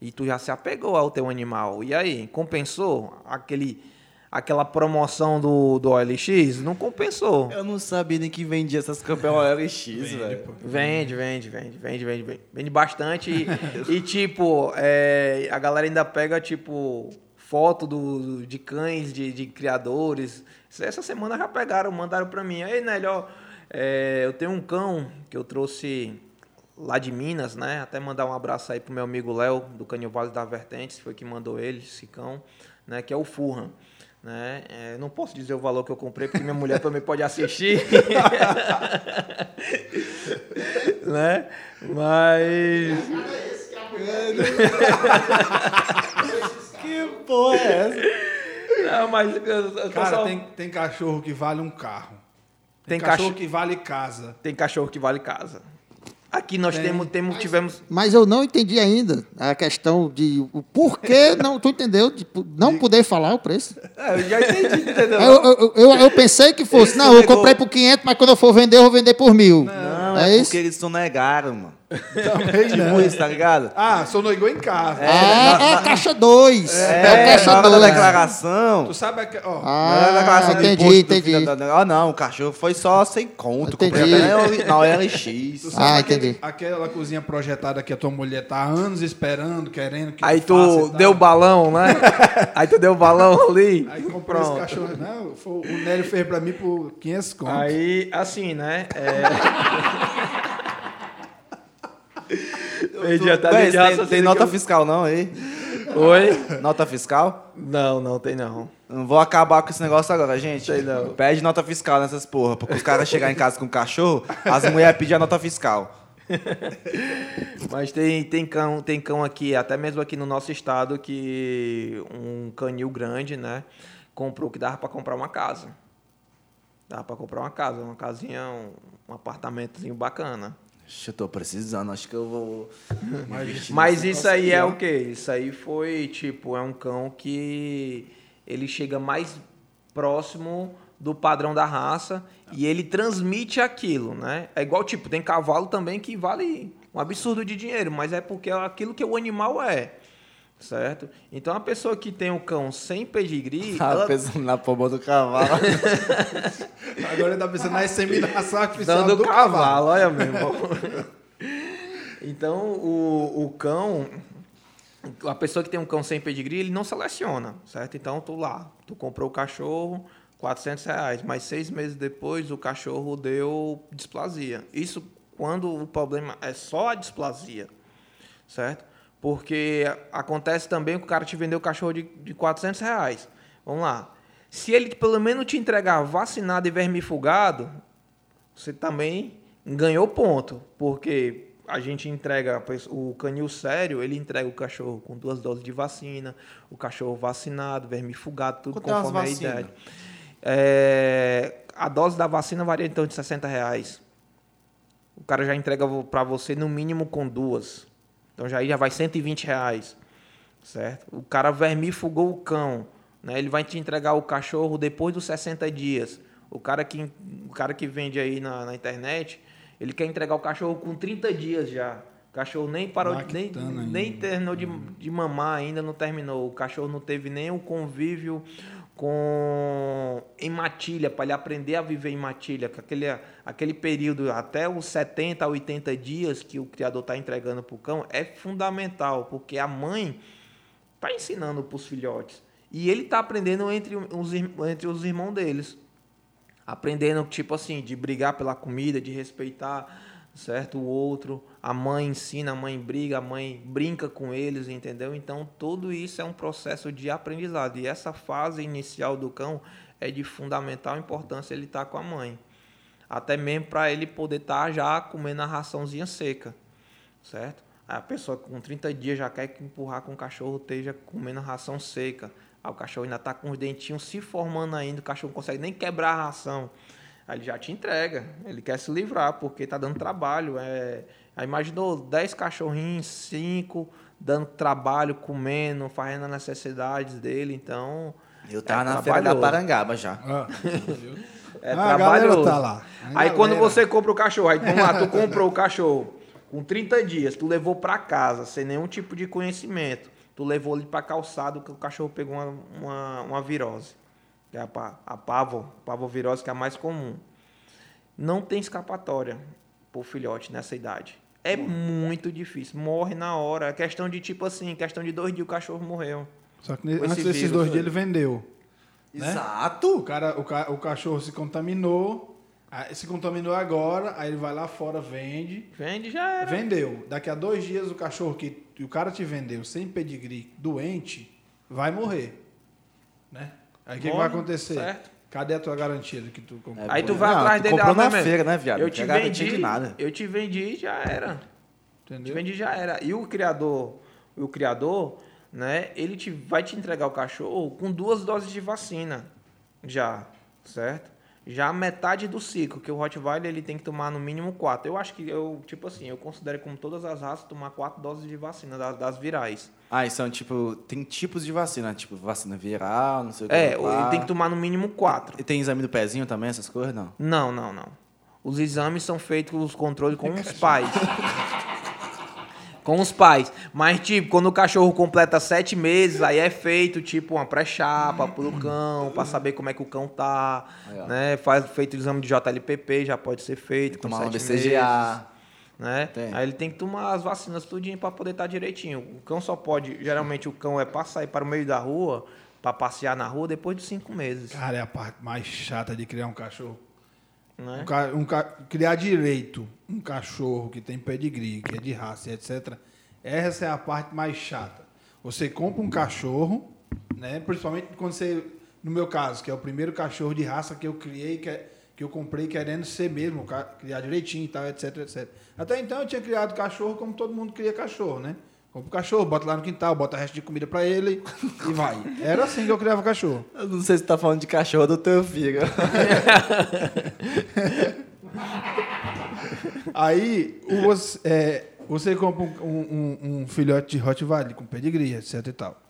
E tu já se apegou ao teu animal. E aí, compensou aquele aquela promoção do, do OLX, não compensou. Eu não sabia nem que vendia essas campeões OLX, velho. Vende, vende, vende, vende, vende, vende. Vende bastante e, e tipo, é, a galera ainda pega, tipo, foto do, de cães, de, de criadores. Essa semana já pegaram, mandaram pra mim. Aí, Nélio, ó, é, eu tenho um cão que eu trouxe lá de Minas, né? Até mandar um abraço aí pro meu amigo Léo, do Canil Vale da Vertentes, foi que mandou ele, esse cão, né? Que é o Furran. Né? É, não posso dizer o valor que eu comprei, porque minha mulher também pode assistir. né? Mas. que porra é essa? Não, mas. Cara, só- tem, tem cachorro que vale um carro. Tem, Tem cachorro cachorro- que vale casa. tem cachorro que vale casa. Aqui nós Tem. temos, temos, tivemos. Mas eu não entendi ainda a questão de o porquê não, tu entendeu? De não poder falar o preço. É, eu já entendi, entendeu? Eu, eu, eu, eu pensei que fosse, não, eu comprei por 500, mas quando eu for vender, eu vou vender por mil. Não, é é, isso? porque eles sonegaram, mano. Também Tipo não. isso, tá ligado? Ah, sonegou em casa. É, é a caixa 2. É, a É, caixa na hora da 2. declaração. Tu sabe que, ó, na Ah, declaração do entendi, entendi. da- Ah, não, o cachorro foi só sem conto. Entendi. Comprei até na tu OLX. sabe Ah, aquele- entendi. aquela cozinha projetada que a tua mulher tá há anos esperando, querendo que Aí tu deu o balão, né? Aí tu deu o balão ali. Aí comprou esse cachorro. Não, foi- o Nélio fez pra mim por 500 conto. Aí, assim, né? É... Véi, de tem, tem nota eu- fiscal não aí? Oi? Nota fiscal? Não, não tem não. Não vou acabar com esse negócio agora, gente. Sei não. Pede nota fiscal nessas porra, porque os caras chegarem em casa com cachorro, as mulheres pedem a nota fiscal. Mas tem, tem, cão, tem cão aqui, até mesmo aqui no nosso estado, que um canil grande, né? Comprou que dava pra comprar uma casa. Dava pra comprar uma casa, uma casinha, um, um apartamentozinho bacana. Eu tô precisando, acho que eu vou. Mas nesse isso aí é o quê? Isso aí foi, tipo, é um cão que ele chega mais próximo do padrão da raça e ele transmite aquilo, né? É igual, tipo, tem cavalo também que vale um absurdo de dinheiro, mas é porque é aquilo que o animal é, certo? Então, a pessoa que tem um cão sem pedigree, Tava ela pensando na pomba do cavalo. Agora ele tá pensando na inseminação artificial dando do cavalo, cavalo. olha meu irmão. então, o, o cão, a pessoa que tem um cão sem pedigree, ele não seleciona, certo? Então, tu lá, tu comprou o cachorro, 400 reais, mas seis meses depois o cachorro deu displasia. Isso quando o problema é só a displasia, certo? Porque acontece também que o cara te vendeu o cachorro de, de 400 reais. Vamos lá. Se ele pelo menos te entregar vacinado e vermifugado, você também ganhou ponto, porque a gente entrega o canil sério, ele entrega o cachorro com duas doses de vacina, o cachorro vacinado, vermifugado, tudo Quanto é conforme a idade. É, a dose da vacina varia então de 60 reais. O cara já entrega para você no mínimo com duas. Então já aí já vai 120 reais, certo? O cara vermifugou o cão, né? Ele vai te entregar o cachorro depois dos 60 dias. O cara que, o cara que vende aí na, na internet, ele quer entregar o cachorro com 30 dias já. O cachorro nem parou, de- nem, Lactando nem ainda. terminou de, de mamar ainda, não terminou. O cachorro não teve nem o convívio com em matilha, para ele aprender a viver em matilha, que aquele, aquele período até os 70 a 80 dias que o criador está entregando para o cão é fundamental, porque a mãe está ensinando para os filhotes. E ele está aprendendo entre os, entre os irmãos deles. Aprendendo, tipo assim, de brigar pela comida, de respeitar certo o outro. A mãe ensina, a mãe briga, a mãe brinca com eles, entendeu? Então, tudo isso é um processo de aprendizado. E essa fase inicial do cão é de fundamental importância ele estar com a mãe. Até mesmo para ele poder estar já comendo a raçãozinha seca, certo? A pessoa com 30 dias já quer que empurrar com o cachorro esteja comendo a ração seca. Aí o cachorro ainda está com os dentinhos se formando ainda, o cachorro não consegue nem quebrar a ração. Aí ele já te entrega. Ele quer se livrar, porque tá dando trabalho. É... Aí imaginou 10 cachorrinhos, 5, dando trabalho, comendo, fazendo as necessidades dele. Então. Eu tava na feira da. Parangaba já. Ah? É Ah, trabalhoso. tá lá. A Aí quando galera. você compra o cachorro, aí vamos lá, tu comprou o cachorro com 30 dias, tu levou pra casa sem nenhum tipo de conhecimento. Tu levou ele pra calçado que o cachorro pegou uma, uma, uma virose. Que é a, a pavo, pavovirose que é a mais comum. Não tem escapatória pro filhote nessa idade. É muito difícil. Morre na hora. É questão de tipo assim, questão de dois dias o cachorro morreu. Só que antes esse desses vírus dois dias ele vendeu. Né? O, Exato! cara, o, ca- o cachorro se contaminou, se contaminou agora, aí ele vai lá fora, vende. Vende já era. Vendeu. Daqui a dois dias o cachorro que o cara te vendeu sem pedigree, doente, vai morrer. Né? Aí o que, que vai acontecer? certo. Cadê a tua garantia de que tu comprou? É, Aí tu Não, vai atrás tu dele comprou ah, na né, feira, né, viado? Eu Não te vendi, de nada. eu te vendi já era. Te Entendeu? vendi já era. E o criador, o criador, né, ele te, vai te entregar o cachorro com duas doses de vacina já, certo? Já metade do ciclo, que o Rottweiler ele tem que tomar no mínimo quatro. Eu acho que eu, tipo assim, eu considero como todas as raças tomar quatro doses de vacina das, das virais. Ah, e são tipo. Tem tipos de vacina, tipo vacina viral, não sei o que. É, ele tem que tomar no mínimo quatro. E tem exame do pezinho também, essas coisas? Não. Não, não, não. Os exames são feitos, os controles com os pais. com os pais. Mas, tipo, quando o cachorro completa sete meses, aí é feito, tipo, uma pré-chapa pro cão, pra saber como é que o cão tá. Aí, né? Faz feito o exame de JLPP, já pode ser feito. Com Tomar um sete BCGA. né? Tem. Aí ele tem que tomar as vacinas tudinho para poder estar direitinho. O cão só pode, geralmente o cão é para sair para o meio da rua, para passear na rua depois de cinco meses, Cara, é a parte mais chata de criar um cachorro. Né? Um um criar direito um cachorro que tem pedigree, que é de raça, etc. Essa é a parte mais chata. Você compra um cachorro, né? Principalmente quando você, no meu caso, que é o primeiro cachorro de raça que eu criei, que, é- que eu comprei querendo ser mesmo, criar direitinho e tal, etc, etc. Até então eu tinha criado cachorro como todo mundo cria cachorro, né? Compra o cachorro, bota lá no quintal, bota resto de comida pra ele e vai. Era assim que eu criava cachorro. Eu não sei se tá falando de cachorro do teu filho. Aí o você, é, você compra um, um- um- filhote de Rottweiler com pedigree, etc e tal.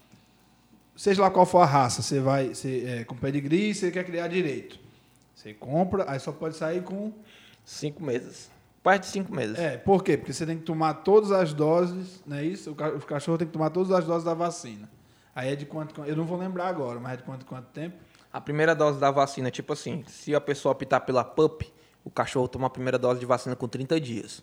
Seja lá qual for a raça, você vai você, é, com pedigree, você quer criar direito. Você compra, aí só pode sair com. Cinco meses. Mais de cinco meses. É, por quê? Porque você tem que tomar todas as doses, não é isso? O ca- o cachorro tem que tomar todas as doses da vacina. Aí é de quanto. Eu não vou lembrar agora, mas é de quanto quanto tempo? A primeira dose da vacina, tipo assim, se a pessoa optar pela PUP, o cachorro toma a primeira dose de vacina com 30 dias.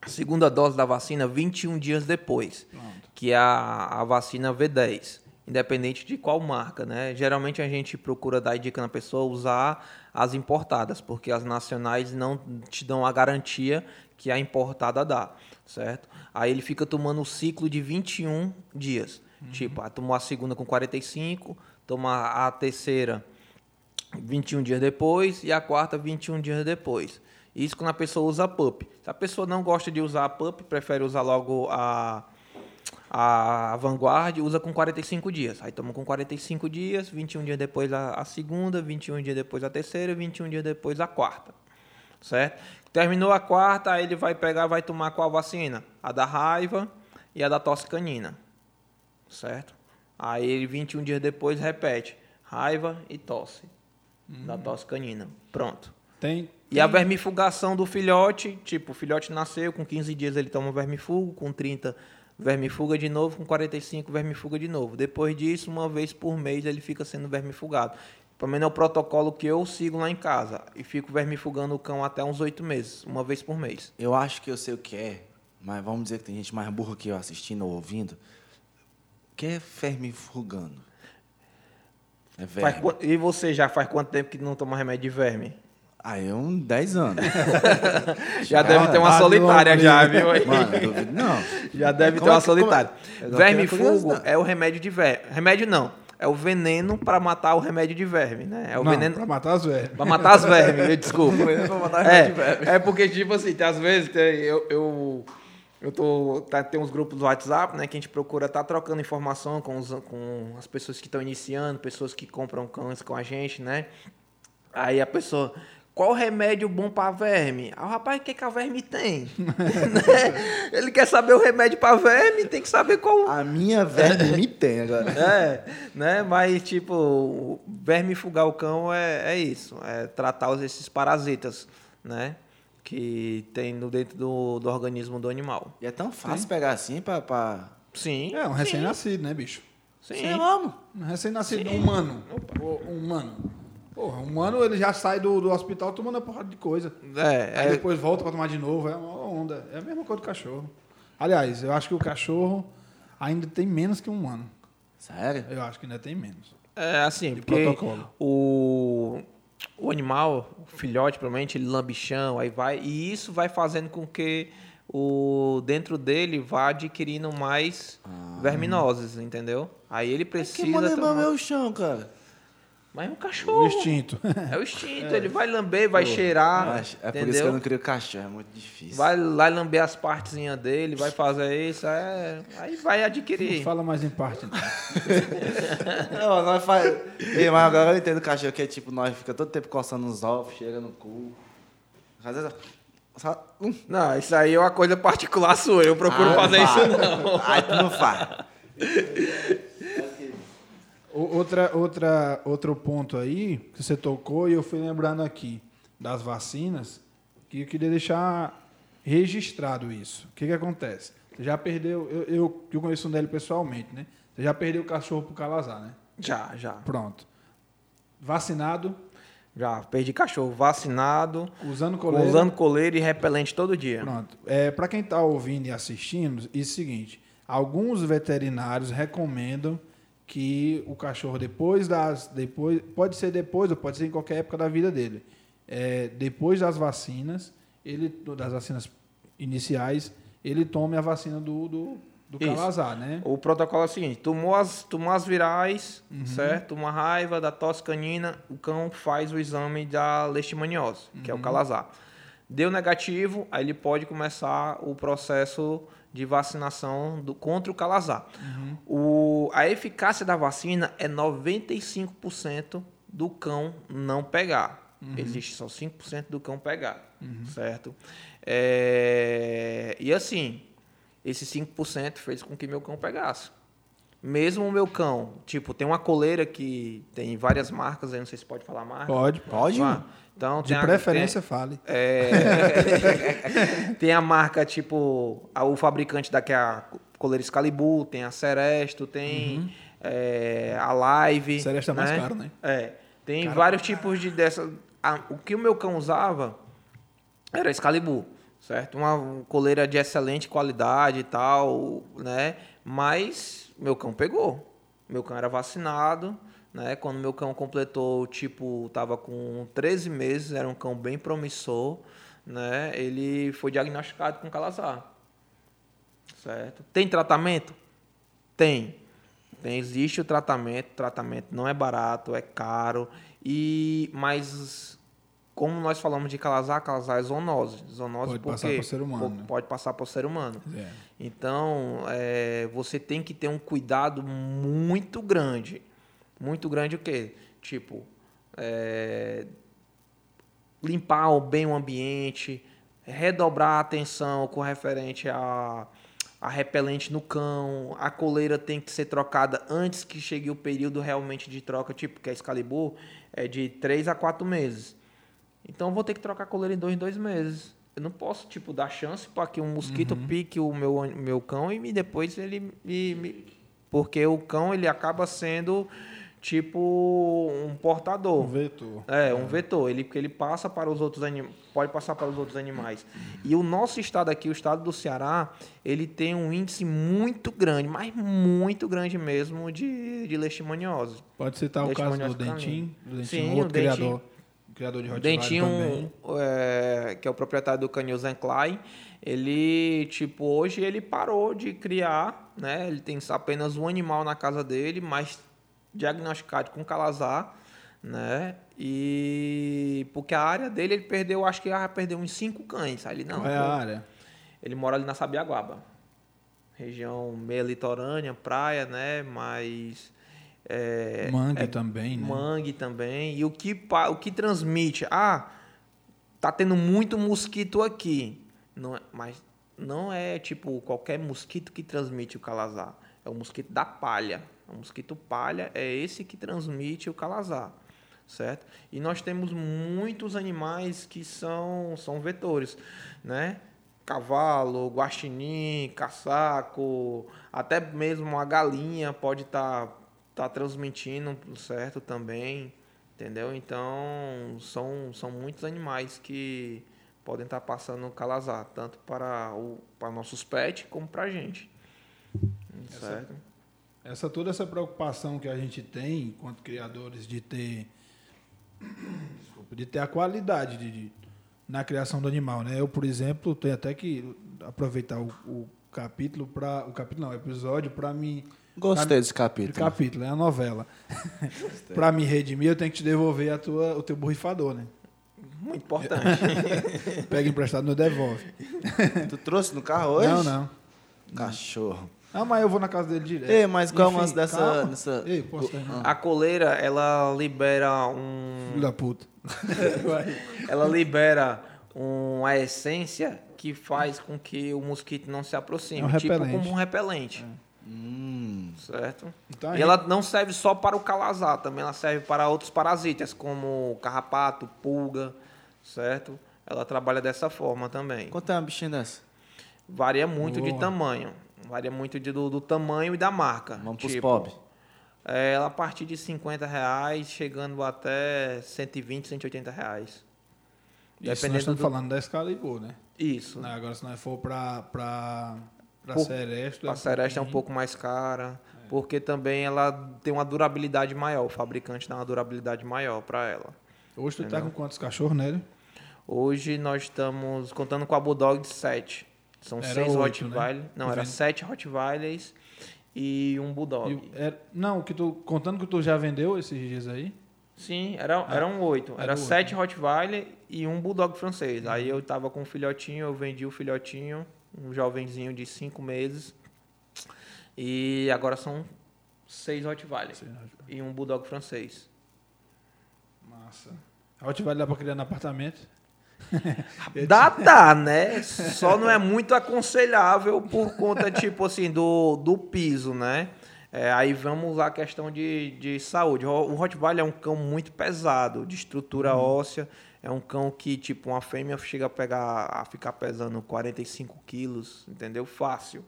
A segunda dose da vacina, 21 dias depois, que é a, a vacina V10, independente de qual marca, né? Geralmente a gente procura dar dica na pessoa usar as importadas, porque as nacionais não te dão a garantia que a importada dá, certo? Aí ele fica tomando o ciclo de 21 dias. Tipo, ah, tomou a segunda com 45, toma a terceira 21 dias depois e a quarta 21 dias depois. Isso quando a pessoa usa PUP. Se a pessoa não gosta de usar a PUP, prefere usar logo a, a Vanguard, usa com 45 dias. Aí toma com 45 dias, 21 dias depois a, a segunda, 21 dias depois a terceira, 21 dias depois a quarta. Certo? Terminou a quarta, aí ele vai pegar, vai tomar qual vacina? A da raiva e a da tosse canina certo? Aí ele 21 dias depois repete raiva e tosse da tosse canina. Pronto. Tem. E a vermifugação do filhote, tipo, o filhote nasceu, com 15 dias ele toma vermifugo, com 30 vermifuga de novo, com 45 vermifuga de novo. Depois disso, uma vez por mês ele fica sendo vermifugado. Pelo menos é o protocolo que eu sigo lá em casa. E fico vermifugando o cão até uns 8 meses, uma vez por mês. Eu acho que eu sei o que é, mas vamos dizer que tem gente mais burra que eu assistindo ou ouvindo. O que é vermifugando? É Faz verme. qua- e você já faz quanto tempo que não toma remédio de verme? Ah, eu uns 10 anos. Já deve ter uma solitária já, viu? aí? Mano, não. Já deve Como ter é uma que- como é- solitária. Vermifugo é o remédio de verme. Remédio não. É o veneno para matar o remédio de verme, né? É o não, veneno pra matar as velhas. para matar as vermes, desculpa. Veneno pra matar remédio de verme. É, é porque, tipo assim, tem, às vezes tem- eu, eu, eu tô, tá, tem uns grupos do WhatsApp, né, que a gente procura estar trocando informação com, os, com as pessoas que estão iniciando, pessoas que compram cães com a gente, né? Aí a pessoa, qual remédio bom para verme? Aí o rapaz, o que, que a verme tem? Né? Ele quer saber o remédio para verme, tem que saber qual. A minha verme me tem agora. É, né? Mas, tipo, o verme fugar o cão é, é isso. É tratar os- esses parasitas, né? Que tem no dentro do, do organismo do animal. E é tão fácil pegar assim pra. pra... Sim. É, um recém-nascido, né, bicho? Sim. Sei lá, mano. Um recém-nascido, um humano. Um humano. Porra, um humano ele já sai do, do hospital tomando uma porrada de coisa. É, Aí é, depois volta pra tomar de novo. É uma onda. É a mesma coisa do cachorro. Aliás, eu acho que o cachorro ainda tem menos que um humano. Sério? Eu acho que ainda tem menos. é assim, De porque protocolo. o, o animal, o filhote, provavelmente, ele lambe chão, aí vai. E isso vai fazendo com que o dentro dele vá adquirindo mais verminoses, entendeu? Aí ele Que precisa. mané tomar- lamber o chão, cara? Mas é um O cachorro. instinto. É o instinto, ele vai lamber, vai cheirar. Mas é por isso que eu não crio cachorro, é muito difícil. Vai lá lamber as partezinhas dele, vai fazer isso, é... aí vai adquirir. Fala mais em parte. Então. Não, nós faz... Ei, mas agora eu entendo cachorro que é tipo, nós fica todo tempo coçando os ovos, chega no cu. Às vezes. Hum. Não, isso aí é uma coisa particular sua, eu procuro Ah, fazer faz. isso não. Aí tu não faz. O- Outra, outra, outro ponto aí que você tocou e eu fui lembrando aqui das vacinas, que eu queria deixar registrado isso. O que, que acontece? Você já perdeu, eu, eu, eu conheço um dele pessoalmente, né? Você já perdeu o cachorro pro calazar, né? Já, já. Pronto. Vacinado, Já, perdi cachorro vacinado, usando coleira. usando coleira e repelente todo dia. Pronto. É, para quem está ouvindo e assistindo, é o seguinte: alguns veterinários recomendam que o cachorro depois das, depois, pode ser depois ou pode ser em qualquer época da vida dele, é, depois das vacinas, ele das vacinas iniciais, ele tome a vacina do do, do calazar, né? O protocolo é o seguinte: tomou as, tomou as virais, Uhum. certo? Uma raiva da tosse canina, o cão faz o exame da leishmaniose, que é Uhum. o calazar. Deu negativo, aí ele pode começar o processo de vacinação do, contra o calazar. Uhum. O, a eficácia da vacina é 95% do cão não pegar. Uhum. Existe só 5% do cão pegar, certo? É, e assim, esse 5% fez com que meu cão pegasse. Mesmo o meu cão, tipo, tem uma coleira que tem várias marcas, aí não sei se pode falar marca. Pode, Pode, mano. Então, De tem a- preferência, fale. é, tem a marca, tipo, a- o fabricante daqui é a coleira Excalibur, tem a Seresto, tem é, a Live. Seresto é mais né? caro, né? É. Tem vários tipos de dessa. a- o que o meu cão usava era Excalibur, certo? Uma coleira de excelente qualidade e tal, né? Mas meu cão pegou. Meu cão era vacinado, né? Quando meu cão completou, tipo, tava com 13 meses, era um cão bem promissor, né? Ele foi diagnosticado com calazar. Certo? Tem tratamento? Tem. Tem, existe o tratamento, o tratamento não é barato, é caro, e mas como nós falamos de calazar, calazar é zoonose. Zoonose Pode por passar pro ser humano, né? Pode passar para o ser humano. É. Então, é, você tem que ter um cuidado muito grande. Muito grande o quê? Tipo, é, limpar bem o ambiente, redobrar a atenção com referente a, a repelente no cão, a coleira tem que ser trocada antes que chegue o período realmente de troca, tipo, que a Excalibur é de 3 a 4 meses. Então eu vou ter que trocar a coleira em dois, dois meses. Eu não posso, tipo, dar chance para que um mosquito pique o meu, meu cão e me, depois ele me, me- Porque o cão, ele acaba sendo, tipo, um portador. Um vetor. É, um vetor. Ele, porque ele passa para os outros animais, pode passar para os outros animais. E o nosso estado aqui, o estado do Ceará, ele tem um índice muito grande, mas muito grande mesmo, de, de leishmaniose. Pode citar o caso do Dentinho, do Dentinho, Sim, um outro Dentinho. criador, criador de Rottweiler Dentinho, é, que é o proprietário do canil Klein, ele, tipo, hoje ele parou de criar, né? Ele tem apenas um animal na casa dele, mas diagnosticado com calazar, né? E porque a área dele, ele perdeu, acho que já perdeu uns cinco cães. Ele, não, Qual é a área? ele mora ali na Sabiaguaba. Região meia litorânea, praia, né? Mas... É, Mangue é também, né? Mangue também. E o que, o que transmite? Ah, tá tendo muito mosquito aqui. Não é, mas não é tipo qualquer mosquito que transmite o calazar. É o mosquito da palha. O mosquito palha é esse que transmite o calazar, certo? E nós temos muitos animais que são, são vetores, né? Cavalo, guaxinim, caçaco, até mesmo a galinha pode estar tá, tá transmitindo, certo? Também, entendeu? Então, são, são muitos animais que podem estar tá passando calazar, tanto para, o, para nossos pets como para a gente. Certo? Essa, essa, toda essa preocupação que a gente tem, enquanto criadores, de ter, de ter a qualidade de, de, na criação do animal. Né? Eu, por exemplo, tenho até que aproveitar o, o capítulo para. O capítulo não, o episódio para me. Gostei pra, desse capítulo. capítulo, é a novela. para me redimir, eu tenho que te devolver a tua, o teu borrifador, né? Muito importante. Pega emprestado, não devolve. tu trouxe no carro hoje? Não, não. Cachorro. Ah, mas eu vou na casa dele direto. Ei, mas qual é o lance dessa. dessa... Ei, posso terminar? A coleira, ela libera um. Filho da puta. ela libera uma essência que faz com que o mosquito não se aproxime. É um tipo repelente. como um repelente. É. Hum. Certo? Então, e ela não serve só para o calazar, também ela serve para outros parasitas, como carrapato, pulga, certo? Ela trabalha dessa forma também. Quanto é uma bichinha dessa? Varia muito Boa. de tamanho. Varia muito de, do, do, tamanho e da marca. Vamos tipo, para os pobres. É, ela a partir de 50 reais, chegando até 120, 180 reais. Isso Dependendo nós estamos do... falando da Excalibur, né? Isso. Não, agora, se nós for para para Seresta. Para Seresta é um pouco mais cara, é. porque também ela tem uma durabilidade maior. O fabricante dá uma durabilidade maior para ela. Hoje tu está com quantos cachorros, né? Hoje nós estamos contando com a Bulldog de 7. São era seis Rottweiler. Né? Não, era sete Rottweilers e um Bulldog. E, era, não, que tu, contando que tu já vendeu esses dias aí? Sim, era, ah, eram oito. Era, era sete Rottweiler e um Bulldog francês. Uhum. Aí eu tava com um filhotinho, eu vendi o filhotinho, um jovenzinho de cinco meses. E agora são seis Rottweiler e um Bulldog francês. Massa. Rottweiler dá pra criar no apartamento? Dá, dá, né? Só não é muito aconselhável por conta, tipo assim, do, do piso, né? É, aí vamos a questão de, de saúde. O Rottweiler é um cão muito pesado, de estrutura hum. óssea. É um cão que, tipo, uma fêmea chega a pegar, a ficar pesando 45 quilos, entendeu? Fácil.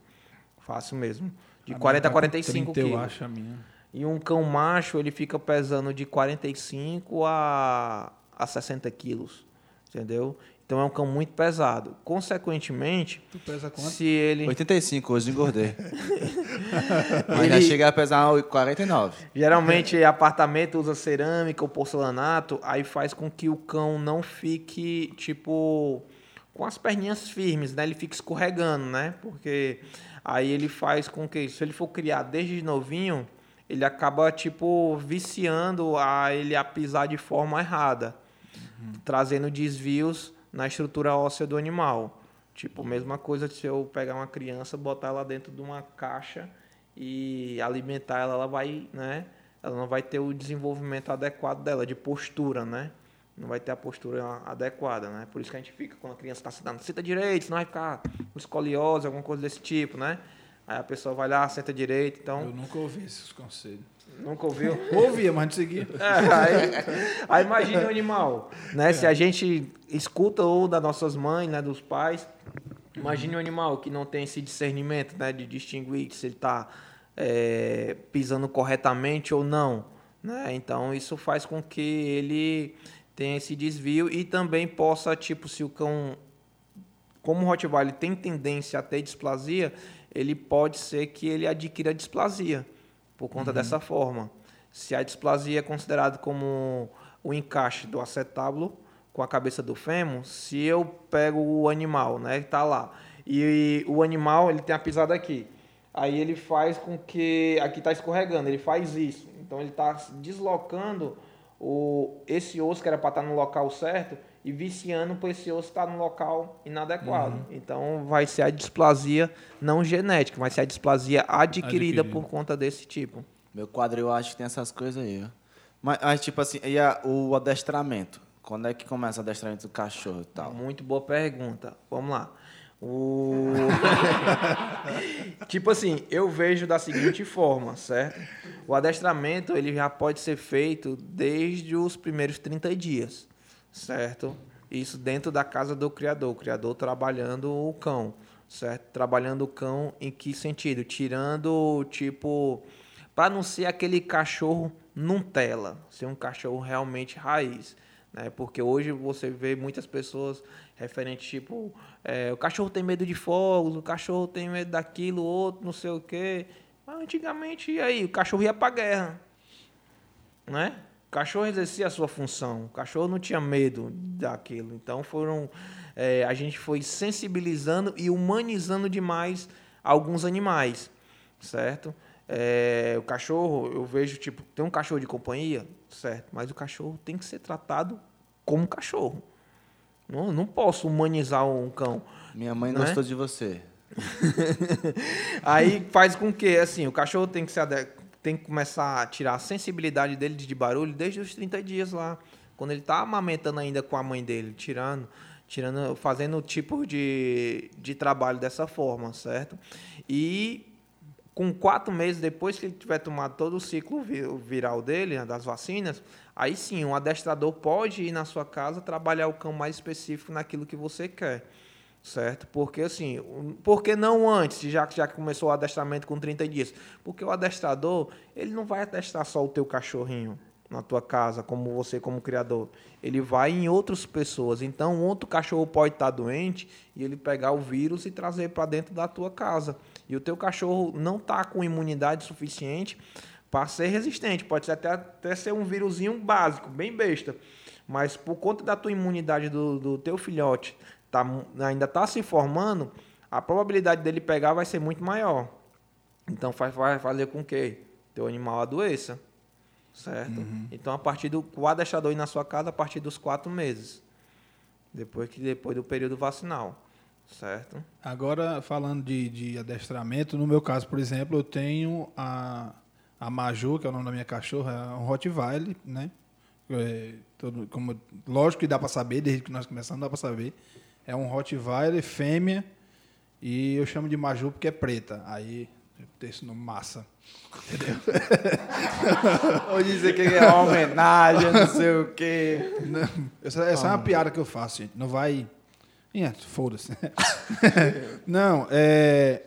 Fácil mesmo. De a 40 a 45 30, quilos. Eu acho a minha. E um cão macho, ele fica pesando de 45 a, a 60 quilos entendeu? Então é um cão muito pesado. Consequentemente, tu pesa quanto? se ele 85, hoje engordei. Ainda ele... chega a pesar 49. Geralmente apartamento usa cerâmica ou porcelanato, aí faz com que o cão não fique tipo com as perninhas firmes, né? Ele fica escorregando, né? Porque aí ele faz com que se ele for criar desde novinho, ele acaba tipo viciando a ele a pisar de forma errada trazendo desvios na estrutura óssea do animal. Tipo, mesma coisa se eu pegar uma criança, botar ela dentro de uma caixa e alimentar ela, ela vai, né? Ela não vai ter o desenvolvimento adequado dela, de postura, né? Não vai ter a postura adequada, né? Por isso que a gente fica, quando a criança está sentando, senta direito, senão vai ficar com escoliose, alguma coisa desse tipo, né? Aí a pessoa vai lá, senta direito, então... Eu nunca ouvi esses conselhos. Nunca ouviu? Ouvia, mas não seguia. É, aí, aí imagine o animal, né? É. Se a gente escuta ou das nossas mães, né, dos pais, imagine um animal que não tem esse discernimento, né, de distinguir se ele está é, pisando corretamente ou não, né? Então isso faz com que ele tenha esse desvio e também possa, tipo, se o cão, como o Rottweiler tem tendência a ter displasia, ele pode ser que ele adquira displasia por conta uhum. dessa forma. Se a displasia é considerada como o encaixe do acetábulo com a cabeça do fêmur, se eu pego o animal, né, que está lá, e, o animal ele tem a pisada aqui, aí ele faz com que aqui está escorregando, ele faz isso, então ele está deslocando o esse osso que era para estar tá no local certo e viciando para esse osso estar tá no local inadequado. Uhum. Então vai ser a displasia não genética, vai ser a displasia adquirida, por conta desse tipo. Meu quadro eu acho que tem essas coisas aí. Ó. Mas, mas, tipo assim, e a, o adestramento? Quando é que começa o adestramento do cachorro e tal? Muito boa pergunta. Vamos lá. O... tipo assim, eu vejo da seguinte forma, certo? O adestramento ele já pode ser feito desde os primeiros 30 dias, certo? Isso dentro da casa do criador, o criador trabalhando o cão, certo? Trabalhando o cão em que sentido? Tirando, tipo, para não ser aquele cachorro Nutella, ser um cachorro realmente raiz, né? Porque hoje você vê muitas pessoas referente tipo, é, o cachorro tem medo de fogos, o cachorro tem medo daquilo, outro, não sei o quê. Mas antigamente, aí? O cachorro ia para guerra, né? O cachorro exercia a sua função, o cachorro não tinha medo daquilo. Então foram, é, a gente foi sensibilizando e humanizando demais alguns animais, certo? É, o cachorro, eu vejo, tipo, tem um cachorro de companhia, certo? Mas o cachorro tem que ser tratado como cachorro. Não, não posso humanizar um cão. Minha mãe Não é? gostou de você. Aí faz com que, assim, o cachorro tem que, se tem que começar a tirar a sensibilidade dele de barulho desde os 30 dias lá. Quando ele tá amamentando ainda com a mãe dele, tirando, tirando fazendo tipo de, de trabalho dessa forma, certo? E com quatro meses depois que ele tiver tomado todo o ciclo vi- viral dele, né, das vacinas, aí sim, um adestrador pode ir na sua casa trabalhar o cão mais específico naquilo que você quer. Certo? Porque assim, por que não antes, já que já começou o adestramento com 30 dias? Porque o adestrador, ele não vai adestrar só o teu cachorrinho na tua casa, como você como criador. Ele vai em outras pessoas. Então, outro cachorro pode estar doente e ele pegar o vírus e trazer para dentro da tua casa. E o teu cachorro não tá com imunidade suficiente para ser resistente. Pode ser até, até ser um vírusinho básico, bem besta. Mas por conta da tua imunidade do, do teu filhote tá, ainda está se formando, a probabilidade dele pegar vai ser muito maior. Então faz, vai fazer com que teu animal adoeça. Certo? Então a partir do. Ir na sua casa a partir dos quatro meses. Depois, que, depois do período vacinal. Certo? Agora, falando de, de adestramento, no meu caso, por exemplo, eu tenho a, a Maju, que é o nome da minha cachorra, é um Rottweiler, né? É, todo, como, lógico que dá para saber, desde que nós começamos, dá para saber. É um Rottweiler fêmea e eu chamo de Maju porque é preta. Aí, tenho esse nome massa. Ou dizer que é uma homenagem, não sei o quê. Não, essa, essa é uma piada que eu faço, gente. Não vai. Ih, Foda-se. Não, é.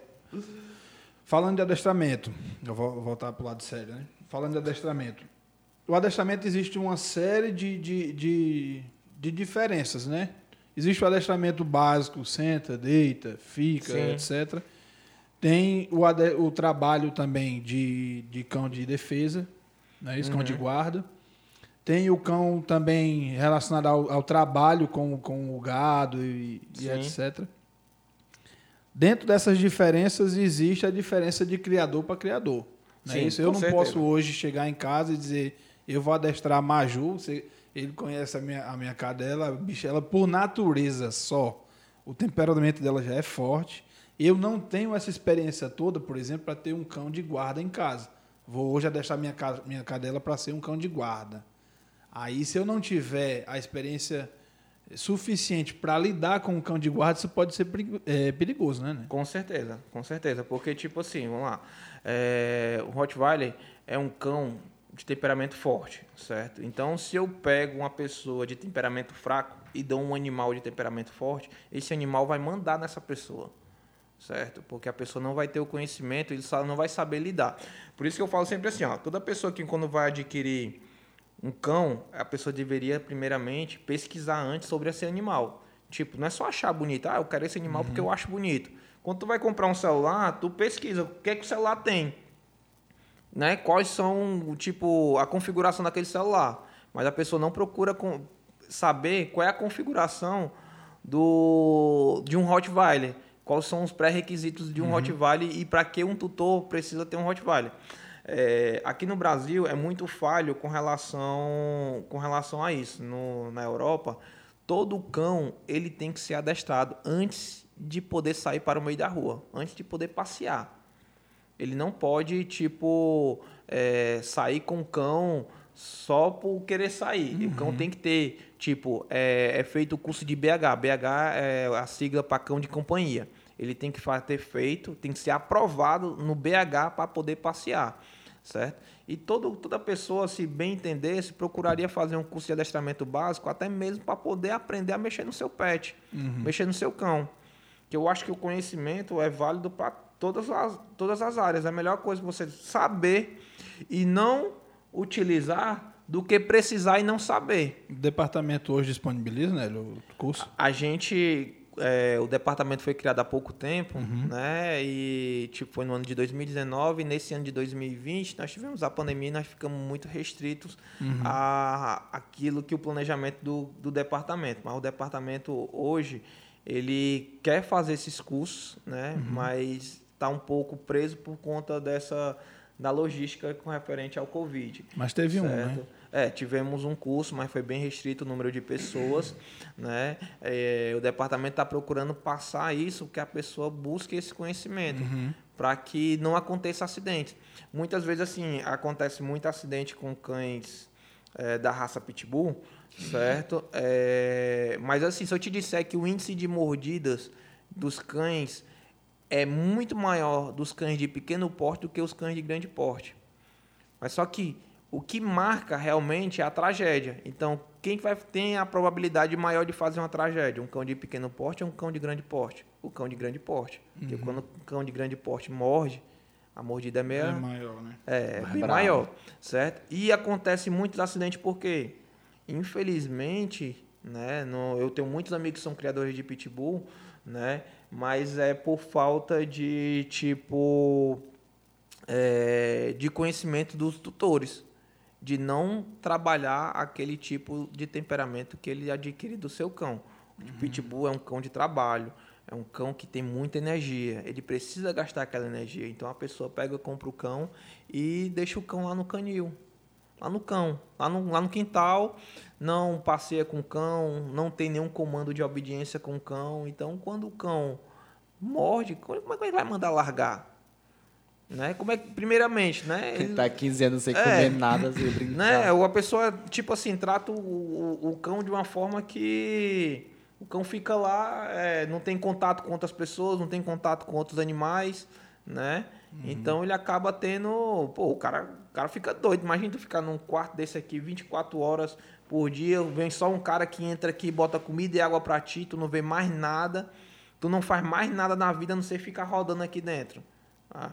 Falando de adestramento, eu vou voltar para o lado sério, né? Falando de adestramento. O adestramento existe uma série de, de, de, de diferenças, né? Existe o adestramento básico, senta, deita, fica, Sim. etc. Tem o, o trabalho também de, de cão de defesa, né? Esse cão de guarda. Tem o cão também relacionado ao, ao trabalho com, com o gado e, e etc. Dentro dessas diferenças existe a diferença de criador para criador. Não é Sim, isso? Eu não certeza. posso hoje chegar em casa e dizer eu vou adestrar Maju. você- ele conhece a minha, a minha cadela, a bicha, ela por natureza só. O temperamento dela já é forte. Eu não tenho essa experiência toda, por exemplo, para ter um cão de guarda em casa. Vou hoje adestrar minha, minha cadela para ser um cão de guarda. Aí, se eu não tiver a experiência suficiente para lidar com um cão de guarda, isso pode ser é, perigoso, né? né? Com certeza, com certeza. Porque, tipo assim, vamos lá. É, o Rottweiler é um cão de temperamento forte, certo? Então, se eu pego uma pessoa de temperamento fraco e dou um animal de temperamento forte, esse animal vai mandar nessa pessoa, certo? Porque a pessoa não vai ter o conhecimento, ele só não vai saber lidar. Por isso que eu falo sempre assim, ó, toda pessoa que quando vai adquirir um cão, a pessoa deveria primeiramente pesquisar antes sobre esse animal. Tipo, não é só achar bonito, ah, eu quero esse animal porque eu acho bonito. Quando tu vai comprar um celular, tu pesquisa o que é que o celular tem, né? Quais são, tipo, a configuração daquele celular. Mas a pessoa não procura saber qual é a configuração do de um Rottweiler. Quais são os pré-requisitos de um Rottweiler e para que um tutor precisa ter um Rottweiler. É, aqui no Brasil é muito falho com relação, com relação a isso. No, na Europa, todo cão ele tem que ser adestrado antes de poder sair para o meio da rua, antes de poder passear. Ele não pode, tipo, é, sair com o cão só por querer sair. O cão tem que ter, tipo, é, é feito o curso de BH. BH é a sigla para cão de companhia. Ele tem que ter feito, tem que ser aprovado no BH para poder passear, certo? E todo, toda pessoa, se bem entendesse, procuraria fazer um curso de adestramento básico, até mesmo para poder aprender a mexer no seu pet, mexer no seu cão. Que eu acho que o conhecimento é válido para todas as, todas as áreas. É a melhor coisa você saber e não utilizar do que precisar e não saber. O departamento hoje disponibiliza, né, o curso? A gente, é, o departamento foi criado há pouco tempo, né? E tipo foi no ano de 2019. E nesse ano de 2020 nós tivemos a pandemia, e nós ficamos muito restritos a aquilo que o planejamento do, do departamento. Mas o departamento hoje ele quer fazer esses cursos, né? Mas está um pouco preso por conta dessa da logística com referente ao Covid. Mas teve um, né? Certo? É, tivemos um curso, mas foi bem restrito o número de pessoas, né? É, o departamento está procurando passar isso, que a pessoa busque esse conhecimento, para que não aconteça acidente. Muitas vezes, assim, acontece muito acidente com cães é, da raça Pitbull, certo? É, mas, assim, se eu te disser que o índice de mordidas dos cães é muito maior dos cães de pequeno porte do que os cães de grande porte. Mas só que o que marca realmente é a tragédia. Então, quem que vai tem a probabilidade maior de fazer uma tragédia? Um cão de pequeno porte ou um cão de grande porte? O cão de grande porte. Porque quando o cão de grande porte morde, a mordida é meio É maior, né? é, Mais bem bravo. maior, certo? E acontece muitos acidentes porque, infelizmente, né, no- eu tenho muitos amigos que são criadores de pitbull, né, mas é por falta de tipo é, de conhecimento dos tutores, de não trabalhar aquele tipo de temperamento que ele adquire do seu cão. O pitbull é um cão de trabalho, é um cão que tem muita energia, ele precisa gastar aquela energia. Então a pessoa pega, compra o cão e deixa o cão lá no canil, lá no cão, lá no, lá no quintal, não passeia com o cão, não tem nenhum comando de obediência com o cão. Então quando o cão morde, como é que ele vai mandar largar? Né? Como é que, primeiramente, né? Ele tá 15 anos sem É. comer nada, sem brincar. né? Ou a pessoa, tipo assim, trata o, o, o cão de uma forma que o cão fica lá, é, não tem contato com outras pessoas, não tem contato com outros animais, né? Então ele acaba tendo. Pô, o cara, o cara fica doido. Imagina tu ficar num quarto desse aqui 24 horas por dia, vem só um cara que entra aqui, bota comida e água pra ti, tu não vê mais nada, tu não faz mais nada na vida a não ser ficar rodando aqui dentro. Ah,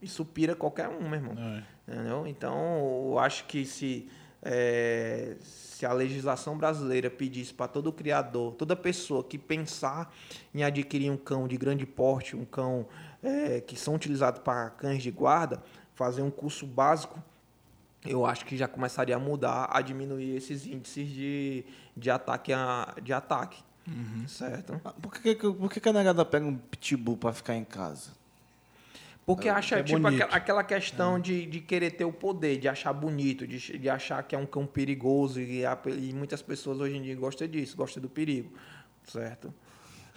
isso pira qualquer um, meu irmão. É. Entendeu? Então, eu acho que se, é, se a legislação brasileira pedisse para todo criador, toda pessoa que pensar em adquirir um cão de grande porte, um cão é, que são utilizados para cães de guarda, fazer um curso básico, eu acho que já começaria a mudar, a diminuir esses índices de, de ataque. A, de ataque Certo? Ah, Por que, por que a negada pega um pitbull pra ficar em casa? Porque acha, é tipo, aquela, questão de, de querer ter o poder, de achar bonito, de, de achar que é um cão perigoso. E, a- e muitas pessoas hoje em dia gostam disso, gostam do perigo. Certo?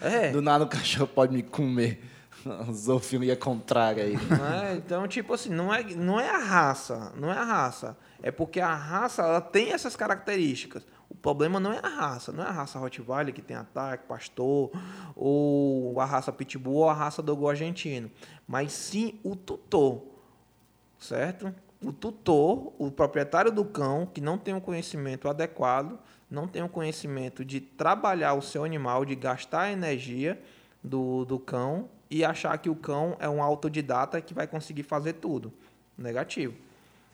É. Do nada o cachorro pode me comer. Zoofilia contrária aí. né? Então, tipo assim, não é, não é a raça, não é a raça. É porque a raça ela tem essas características. O problema não é a raça, não é a raça Rottweiler que tem ataque, pastor, ou a raça Pitbull ou a raça Dogo argentino, mas sim o tutor, certo? O tutor, o proprietário do cão, que não tem um conhecimento adequado, não tem um conhecimento de trabalhar o seu animal, de gastar a energia do, do cão e achar que o cão é um autodidata que vai conseguir fazer tudo. Negativo.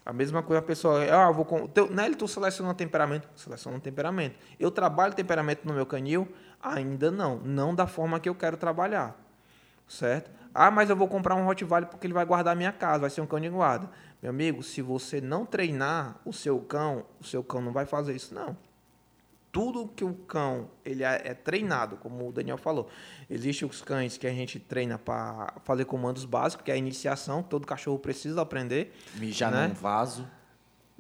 A mesma coisa a pessoa, ah, vou com, teu, tu seleciona temperamento? Seleciona temperamento. Eu trabalho temperamento no meu canil? Ainda não. Não da forma que eu quero trabalhar. Certo? Ah, mas eu vou comprar um Rottweiler porque ele vai guardar a minha casa, vai ser um cão de guarda. Meu amigo, se você não treinar o seu cão, o seu cão não vai fazer isso, não. Tudo que o cão ele é, é treinado, como o Daniel falou. Existem os cães que a gente treina para fazer comandos básicos, que é a iniciação, que todo cachorro precisa aprender. Mijar Né? num vaso.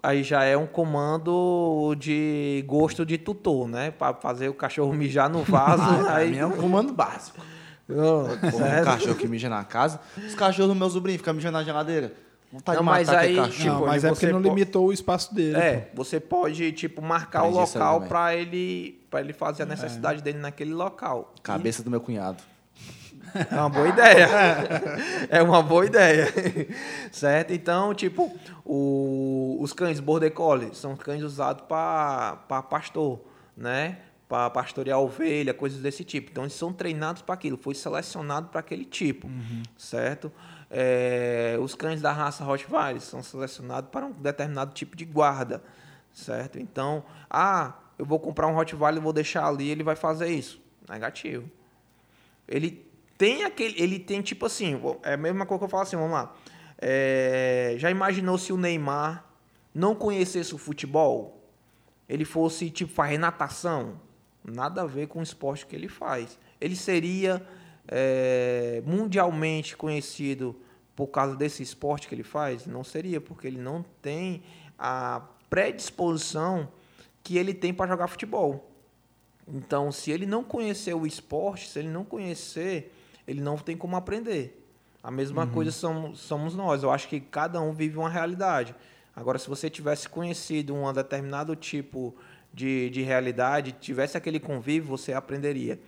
Aí já é um comando de gosto de tutor, né? Para fazer o cachorro mijar no vaso. Ah, aí é um comando básico. Oh, um cachorro que mija na casa. Os cachorros do meu sobrinho ficam mijando na geladeira. Vontade Não, de mas aí, cachorro. Não, Tipo, mas é porque você não limitou o espaço dele. É, pô. você pode, tipo, marcar o isso aí local pra ele, pra ele fazer a necessidade dele naquele local. Cabeça do meu cunhado. É uma boa ideia. é uma boa ideia. certo? Então, tipo, o- os cães Border Collie são cães usados para pastor, né? Para pastorear ovelha, coisas desse tipo. Então, eles são treinados para aquilo. Foi selecionado para aquele tipo, certo? É, os cães da raça Rottweiler são selecionados para um determinado tipo de guarda, certo? Então, ah, eu vou comprar um Rottweiler e vou deixar ali, ele vai fazer isso. Negativo. Ele tem aquele. Ele tem tipo assim. É a mesma coisa que eu falo assim, vamos lá. É, já imaginou se o Neymar não conhecesse o futebol? Ele fosse, tipo, fazer natação? Nada a ver com o esporte que ele faz. Ele seria é, mundialmente conhecido por causa desse esporte que ele faz? Não seria, porque ele não tem a predisposição que ele tem para jogar futebol. Então, se ele não conhecer o esporte, se ele não conhecer, ele não tem como aprender. A mesma coisa somos, somos nós. Eu acho que cada um vive uma realidade. Agora, se você tivesse conhecido um determinado tipo de, de realidade, tivesse aquele convívio, você aprenderia,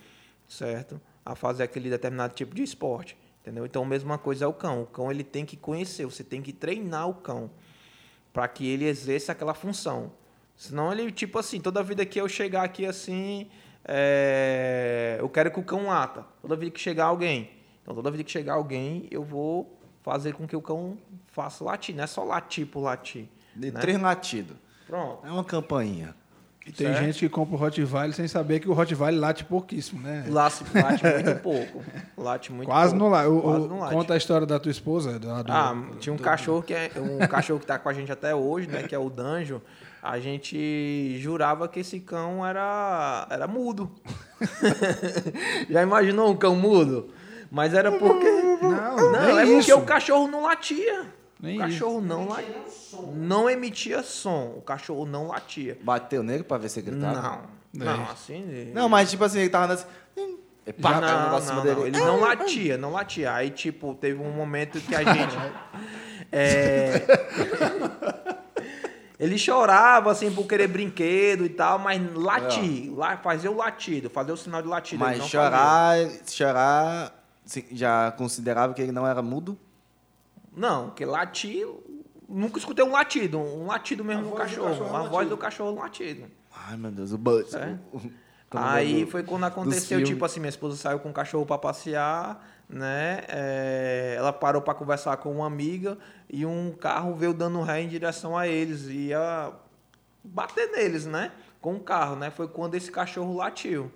certo? A fazer aquele determinado tipo de esporte, entendeu? Então, a mesma coisa é o cão. O cão ele tem que conhecer, você tem que treinar o cão para que ele exerça aquela função. Senão ele, tipo assim, toda vida que eu chegar aqui assim, é, eu quero que o cão lata. Toda vida que chegar alguém. Então, toda vida que chegar alguém, eu vou fazer com que o cão faça latir. Não é só latir por latir. De né? três latidos. Pronto. É uma campainha. E tem Certo. gente que compra o Rottweiler sem saber que o Rottweiler late pouquíssimo, né? Late, late muito pouco. Late muito Quase pouco. não Quase o- não late. Conta a história da tua esposa. da- do- Ah, tinha um cachorro que é um cachorro que tá com a gente até hoje, né? Que é o Danjo. A gente jurava que esse cão era era mudo. Já imaginou um cão mudo? Mas era porque Não, não, nem é porque o cachorro não latia. Nem o cachorro não latia. Não emitia som. O cachorro não latia. Bateu nele pra ver se ele gritava? Não. Não, assim. Não, mas tipo assim, ele tava andando assim. hum, pá, não, não, cima não, dele. ele não latia, não latia. Aí, tipo, teve um momento que a gente. é, ele chorava, assim, por querer brinquedo e tal, mas latir, lá, fazer o latido, fazer o sinal de latido. ele Mas não chorar, chorar, se- já considerava que ele não era mudo? Não, porque latir. Nunca escutei um latido, um latido mesmo A no do cachorro. cachorro é a voz do cachorro é um latido. Ai, meu Deus, o Buzz. Aí é do- foi quando aconteceu, tipo assim, minha esposa saiu com o cachorro pra passear, né? É, ela parou pra conversar com uma amiga e um carro veio dando ré em direção a eles, ia bater neles, né? Com o carro, né? Foi quando esse cachorro latiu.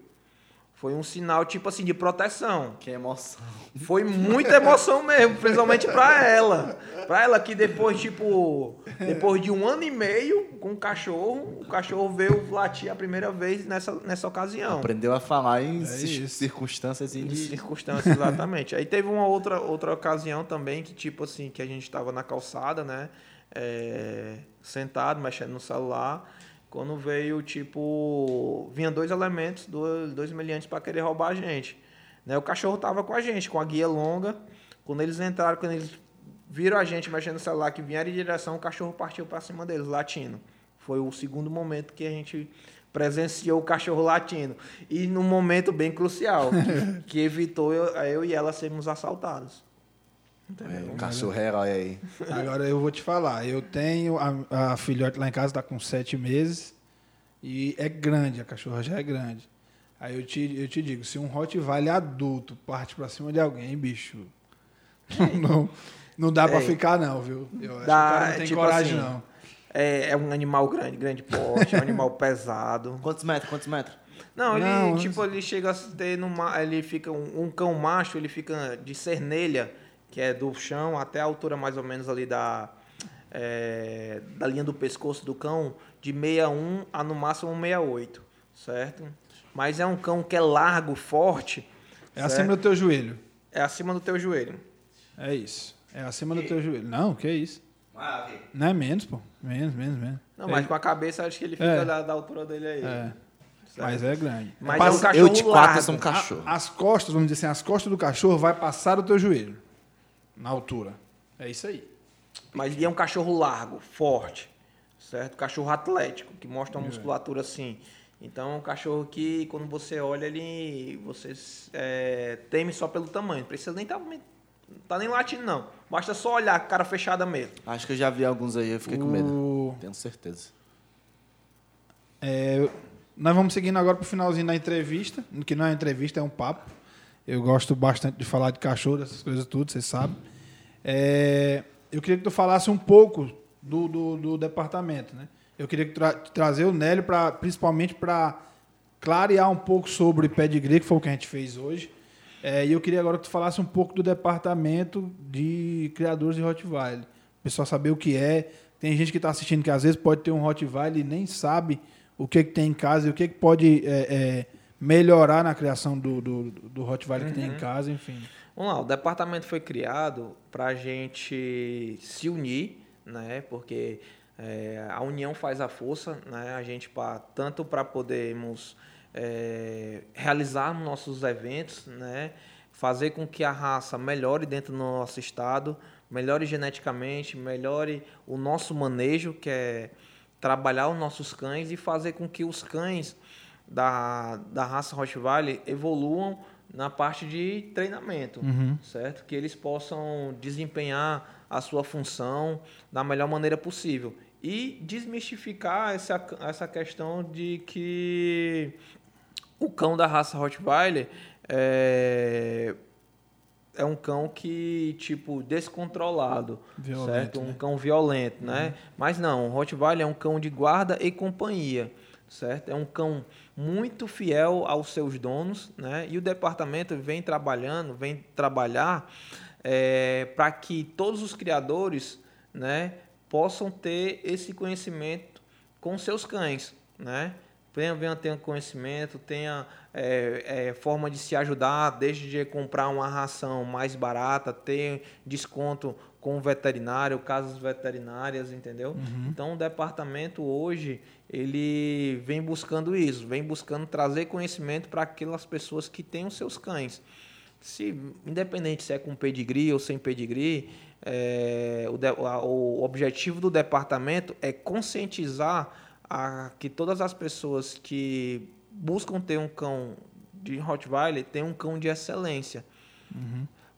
Foi um sinal, tipo assim, de proteção. Que emoção. Foi muita emoção mesmo, principalmente pra ela. Pra ela que depois, tipo, depois de um ano e meio com o cachorro, o cachorro veio latir a primeira vez nessa, nessa ocasião. Aprendeu a falar em É circunstâncias Em de... circunstâncias, exatamente. Aí teve uma outra, outra ocasião também que, tipo assim, que a gente estava na calçada, né? é, sentado, mexendo no celular. Quando veio, tipo, vinha dois elementos, dois, dois meliantes para querer roubar a gente. Né? O cachorro tava com a gente, com a guia longa. Quando eles entraram, quando eles viram a gente mexendo no celular, que vieram em direção, o cachorro partiu para cima deles, latindo. Foi o segundo momento que a gente presenciou o cachorro latindo. E num momento bem crucial, que, evitou eu, eu e ela sermos assaltados. É, um cachorro herói aí. Agora eu vou te falar. Eu tenho a, a filhote lá em casa, está com sete meses. E é grande, a cachorra já é grande. Aí eu te, eu te digo, se um Rottweiler adulto parte pra cima de alguém, bicho, não, não dá pra É. ficar não, viu? Eu acho que o Dá, cara não tem tipo coragem assim, não. É, é um animal grande, grande porte, é um animal pesado. Quantos metros? Quantos metros? Não, ele, Não, tipo, ele chega a ter numa. Ele fica. Um, um cão macho, ele fica de cernelha, que é do chão até a altura mais ou menos ali da. é, da linha do pescoço do cão, de 61 a no máximo 68, certo? Mas é um cão que é largo, forte. É certo? acima do teu joelho. É acima do teu joelho. É isso. É acima do teu joelho. Não, que isso? Ah, ok. Não é menos, pô. Menos, menos, menos. Não, é, mas com a cabeça acho que ele fica É. da, da altura dele aí. é, certo? mas é grande. Mas é um cachorro Eu de quatro largo. sou um cachorro. A- as costas, vamos dizer assim, as costas do cachorro vai passar o teu joelho. Na altura. É isso aí. Mas ele é um cachorro largo, forte, certo? Cachorro atlético, que mostra uma musculatura assim. Então é um cachorro que quando você olha ele, você é, teme só pelo tamanho. Não precisa nem estar tá nem latindo não. Basta só olhar, cara fechada mesmo. Acho que eu já vi alguns aí, eu fiquei com medo. O- Tenho certeza. É, nós vamos seguindo agora para o finalzinho da entrevista, que não é uma entrevista, é um papo. Eu gosto bastante de falar de cachorro, dessas coisas tudo, vocês sabem. É, eu queria que tu falasse um pouco do, do, do departamento, né? Eu queria que tra trazer o Nélio pra, principalmente para clarear um pouco sobre pedigree, que foi o que a gente fez hoje. É, e eu queria agora que tu falasse um pouco do departamento de criadores de Rottweiler. O pessoal saber o que é. Tem gente que está assistindo que às vezes pode ter um Rottweiler e nem sabe o que, que tem em casa e o que, que pode é, é, melhorar na criação do, do, do Rottweiler que tem em casa, enfim. Vamos lá, o departamento foi criado para a gente se unir, né? Porque é, a união faz a força, né? A gente pra, tanto para podermos é, realizar nossos eventos, né? Fazer com que a raça melhore dentro do nosso estado, melhore geneticamente, melhore o nosso manejo, que é trabalhar os nossos cães e fazer com que os cães da, da raça Rottweiler evoluam na parte de treinamento, certo? Que eles possam desempenhar a sua função da melhor maneira possível e desmistificar essa, essa questão de que o cão da raça Rottweiler é, é um cão que, tipo, descontrolado, Violento, certo? Um né? cão violento, né? Mas não, o Rottweiler é um cão de guarda e companhia, certo? É um cão muito fiel aos seus donos, né? E o departamento vem trabalhando, vem trabalhar para que todos os criadores, né, possam ter esse conhecimento com seus cães, né? Venha, ter conhecimento, tenha é, é, forma de se ajudar, desde de comprar uma ração mais barata, ter desconto com o veterinário, casas veterinárias, entendeu? Então o departamento hoje ele vem buscando isso, vem buscando trazer conhecimento para aquelas pessoas que têm os seus cães. Se independente se é com pedigree ou sem pedigree, é, o, de- a- o objetivo do departamento é conscientizar a, que todas as pessoas que buscam ter um cão de Rottweiler tenham um cão de excelência.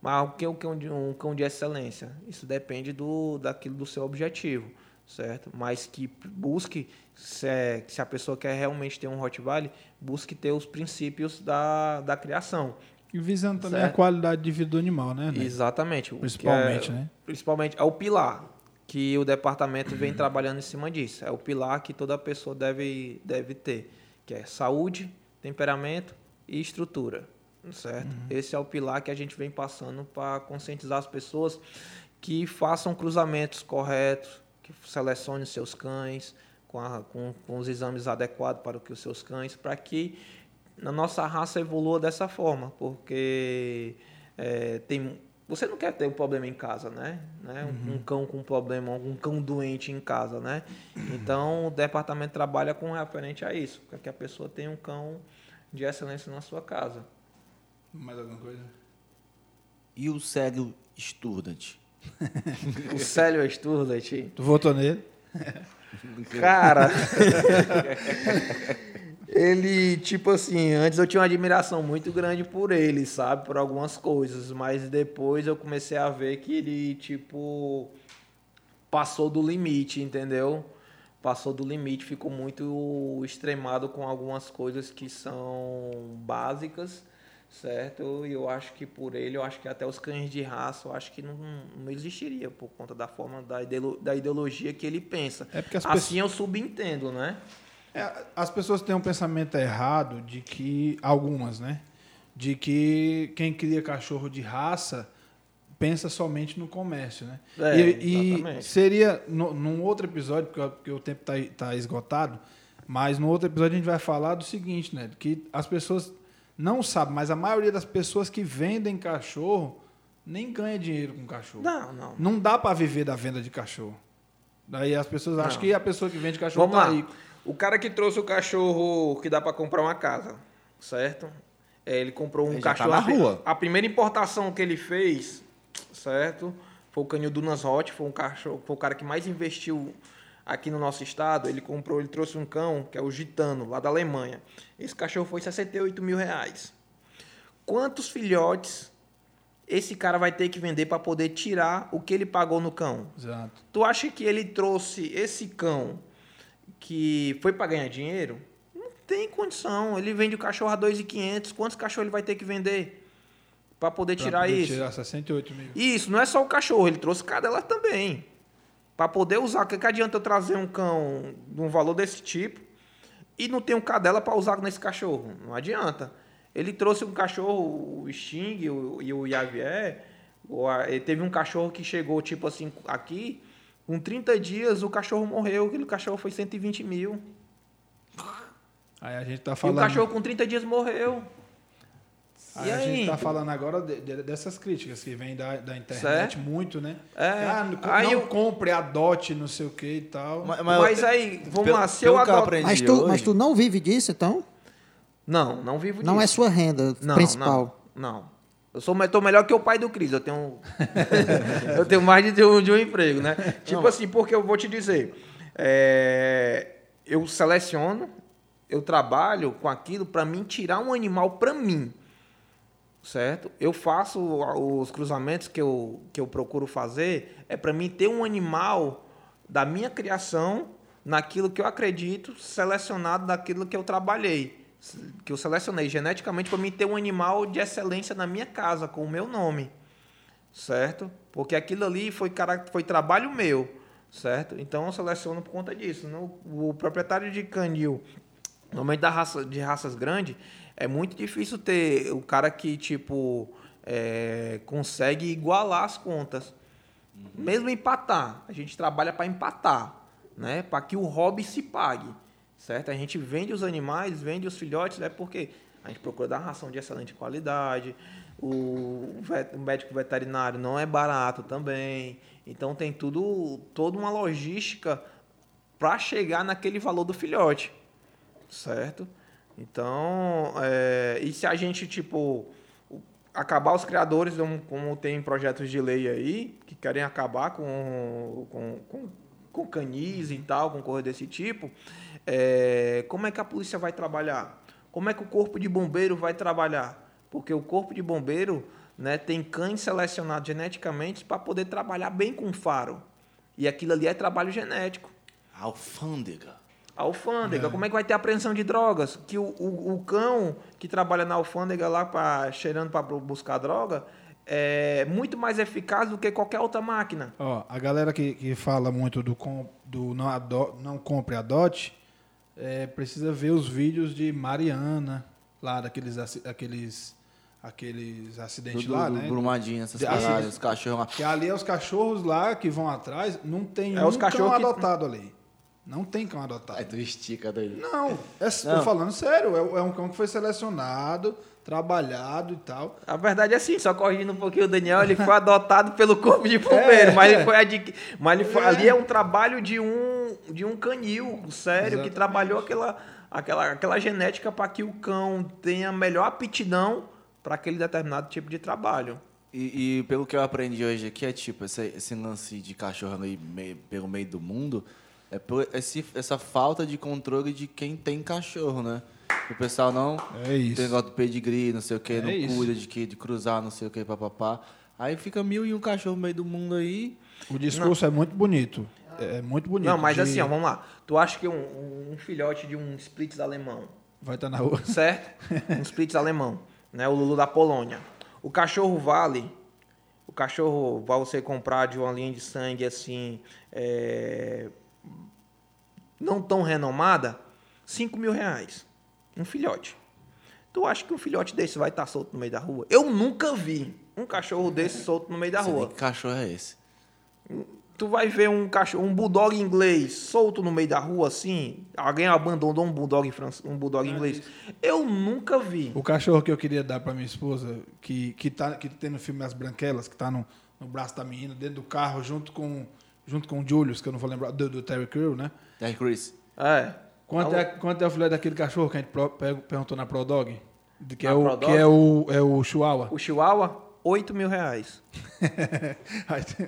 Mas o que é um cão de, um cão de excelência? Isso depende do, daquilo do seu objetivo, certo? Mas que busque, se, é- se a pessoa quer realmente ter um Rottweiler, busque ter os princípios da, da criação. E visando também Certo. a qualidade de vida do animal, né? Nélio? Exatamente. que Principalmente, é- né? Principalmente é o pilar que o departamento vem trabalhando em cima disso. É o pilar que toda pessoa deve, deve ter, que é saúde, temperamento e estrutura, certo? Esse é o pilar que a gente vem passando para conscientizar as pessoas que façam cruzamentos corretos, que selecionem seus cães com, a- com- com os exames adequados para o que os seus cães, para que a nossa raça evolua dessa forma, porque é, tem, você não quer ter um problema em casa, né? né? Um, um cão com problema, um cão doente em casa, né? Então o departamento trabalha com referente a isso, para que a pessoa tenha um cão de excelência na sua casa. Mais alguma coisa? E o Célio Sturdant? O Célio Sturlet, Tu votou nele? Cara, ele, tipo assim, antes eu tinha uma admiração muito grande por ele, sabe? Por algumas coisas, mas depois eu comecei a ver que ele, tipo, passou do limite, entendeu? Passou do limite, ficou muito extremado com algumas coisas que são básicas, certo? E eu acho que por ele, eu acho que até os cães de raça, eu acho que não, não existiria por conta da forma da, ideolo- da ideologia que ele pensa. É porque as assim eu subentendo, né? É, as pessoas têm um pensamento errado de que, algumas, né? De que quem cria cachorro de raça pensa somente no comércio, né? É, e, e seria, no, num outro episódio, porque, o- porque o tempo está esgotado, mas no outro episódio a gente vai falar do seguinte, né? Que as pessoas não sabem, mas a maioria das pessoas que vendem cachorro nem ganha dinheiro com cachorro. Não, não. Não dá para viver da venda de cachorro. Daí as pessoas acham Não. que a pessoa que vende cachorro Vamos tá lá. rico. O cara que trouxe o cachorro que dá para comprar uma casa, certo? É, ele comprou um Ele tá cachorro. na rua. A primeira importação que ele fez, certo? foi o canil Dunas Hot, foi um cachorro, foi o cara que mais investiu aqui no nosso estado. Ele comprou, ele trouxe um cão, que é o Gitano, lá da Alemanha. Esse cachorro foi 68 mil reais. Quantos filhotes esse cara vai ter que vender para poder tirar o que ele pagou no cão? Exato. Tu acha que ele trouxe esse cão que foi para ganhar dinheiro? Não tem condição. Ele vende o cachorro a 2.500. Quantos cachorros ele vai ter que vender para poder Pra tirar poder isso? Tirar 68 mil. Isso, não é só o cachorro, ele trouxe cadela também. Para poder usar, o que, que adianta eu trazer um cão de um valor desse tipo e não ter um cadela para usar nesse cachorro? Não adianta. Ele trouxe um cachorro, o Sting o- e o Javier. ele teve um cachorro que chegou, tipo assim, aqui, com 30 dias o cachorro morreu, aquele cachorro foi 120 mil. Aí a gente tá E o falando. cachorro com 30 dias morreu. Aí E a gente aí? tá falando agora de- de- dessas críticas que vêm da, da internet Certo. muito, né? É. Ah, não, Aí não eu- compre, adote, não sei o que e tal. Mas, Mas, aí, vamos lá, se eu adoto... aprendi Mas tu, hoje- mas tu não vive disso, então? Não, não vivo Não é disso. sua renda Não, principal. Não, não. Eu sou, tô melhor que o pai do Cris. Eu tenho, eu tenho mais de um, de um emprego, né? Tipo assim, porque eu vou te dizer, é, eu seleciono, eu trabalho com aquilo para mim tirar um animal para mim, certo? Eu faço os cruzamentos que eu, que eu procuro fazer é para mim ter um animal da minha criação naquilo que eu acredito, selecionado daquilo que eu trabalhei, que eu selecionei geneticamente para mim ter um animal de excelência na minha casa com o meu nome, certo? Porque aquilo ali foi foi trabalho meu, certo? Então eu seleciono por conta disso. O proprietário de canil, normalmente da raça, de raças grandes, é muito difícil ter o cara que tipo é, consegue igualar as contas, mesmo empatar. A gente trabalha para empatar, né? Para que o hobby se pague, certo? A gente vende os animais, vende os filhotes, é porque a gente procura dar ração de excelente qualidade. O, vet- o médico veterinário não é barato também. Então tem tudo, toda uma logística para chegar naquele valor do filhote, certo? Então, é, e se a gente tipo acabar os criadores, como tem projetos de lei aí que querem acabar com com, com, com canis e tal, com coisa desse tipo, é, como é que a polícia vai trabalhar? Como é que o corpo de bombeiro vai trabalhar? Porque o corpo de bombeiro né, tem cães selecionados geneticamente para poder trabalhar bem com faro. E aquilo ali é trabalho genético. Alfândega. A alfândega, como é que vai ter apreensão de drogas? Que o, o, o cão que trabalha na alfândega lá pra, cheirando para buscar droga é muito mais eficaz do que qualquer outra máquina. Ó, a galera que, que fala muito do, com, do não, ado, não compre, adote, é, precisa ver os vídeos de Mariana, lá daqueles aqueles, aqueles acidentes Do, lá, do, né? Brumadinho, essas assim, os cachorros lá. Que ali é os cachorros lá que vão atrás, não tem É um os cachorros cão que- adotado ali. Não tem cão adotado. Aí tu estica daí. Não, é, Não. tô falando sério, é, é um cão que foi selecionado, trabalhado e tal. A verdade é assim, só corrigindo um pouquinho o Daniel, ele foi adotado pelo corpo de bombeiro, É, mas ele é. foi, adqui- mas ele foi- É. ali é um trabalho de um, de um canil, sério, que Exatamente. trabalhou aquela, aquela, aquela genética para que o cão tenha melhor aptidão para aquele determinado tipo de trabalho. E, e pelo que eu aprendi hoje aqui, é tipo, esse, esse lance de cachorro aí meio- pelo meio do mundo, é por esse, essa falta de controle de quem tem cachorro, né? O pessoal não É isso. tem negócio do pedigree, não sei o que, É não isso. cuida de, que, de cruzar, não sei o que, papapá. Aí fica mil e um cachorro no meio do mundo aí. O discurso é muito bonito. É muito bonito. Não, mas de- assim, ó, vamos lá. Tu acha que um, um filhote de um Splits alemão, Vai estar na rua. certo? Um Splits alemão, né? O Lulu da Polônia. O cachorro vale, o cachorro vai você comprar de uma linha de sangue assim, é, não tão renomada, 5 mil reais. Um filhote. Tu acha que um filhote desse vai estar solto no meio da rua? Eu nunca vi um cachorro desse solto no meio da nem rua. que cachorro é esse? Tu vai ver um cachorro, um bulldog inglês solto no meio da rua assim? Alguém abandonou um bulldog francês, um bulldog inglês? Eu nunca vi. O cachorro que eu queria dar pra minha esposa, que, que, tá, que tem no filme As Branquelas, que tá no, no braço da menina, dentro do carro, junto com, junto com o Julius, que eu não vou lembrar, do, do Terry Crew, né? Terry Chris. É. Quanto é, quanto é o filé daquele cachorro que a gente pro- pe- perguntou na ProDog? Que é, Na o, ProDog? que é o, é o Chihuahua. O Chihuahua? 8 mil reais. Tem-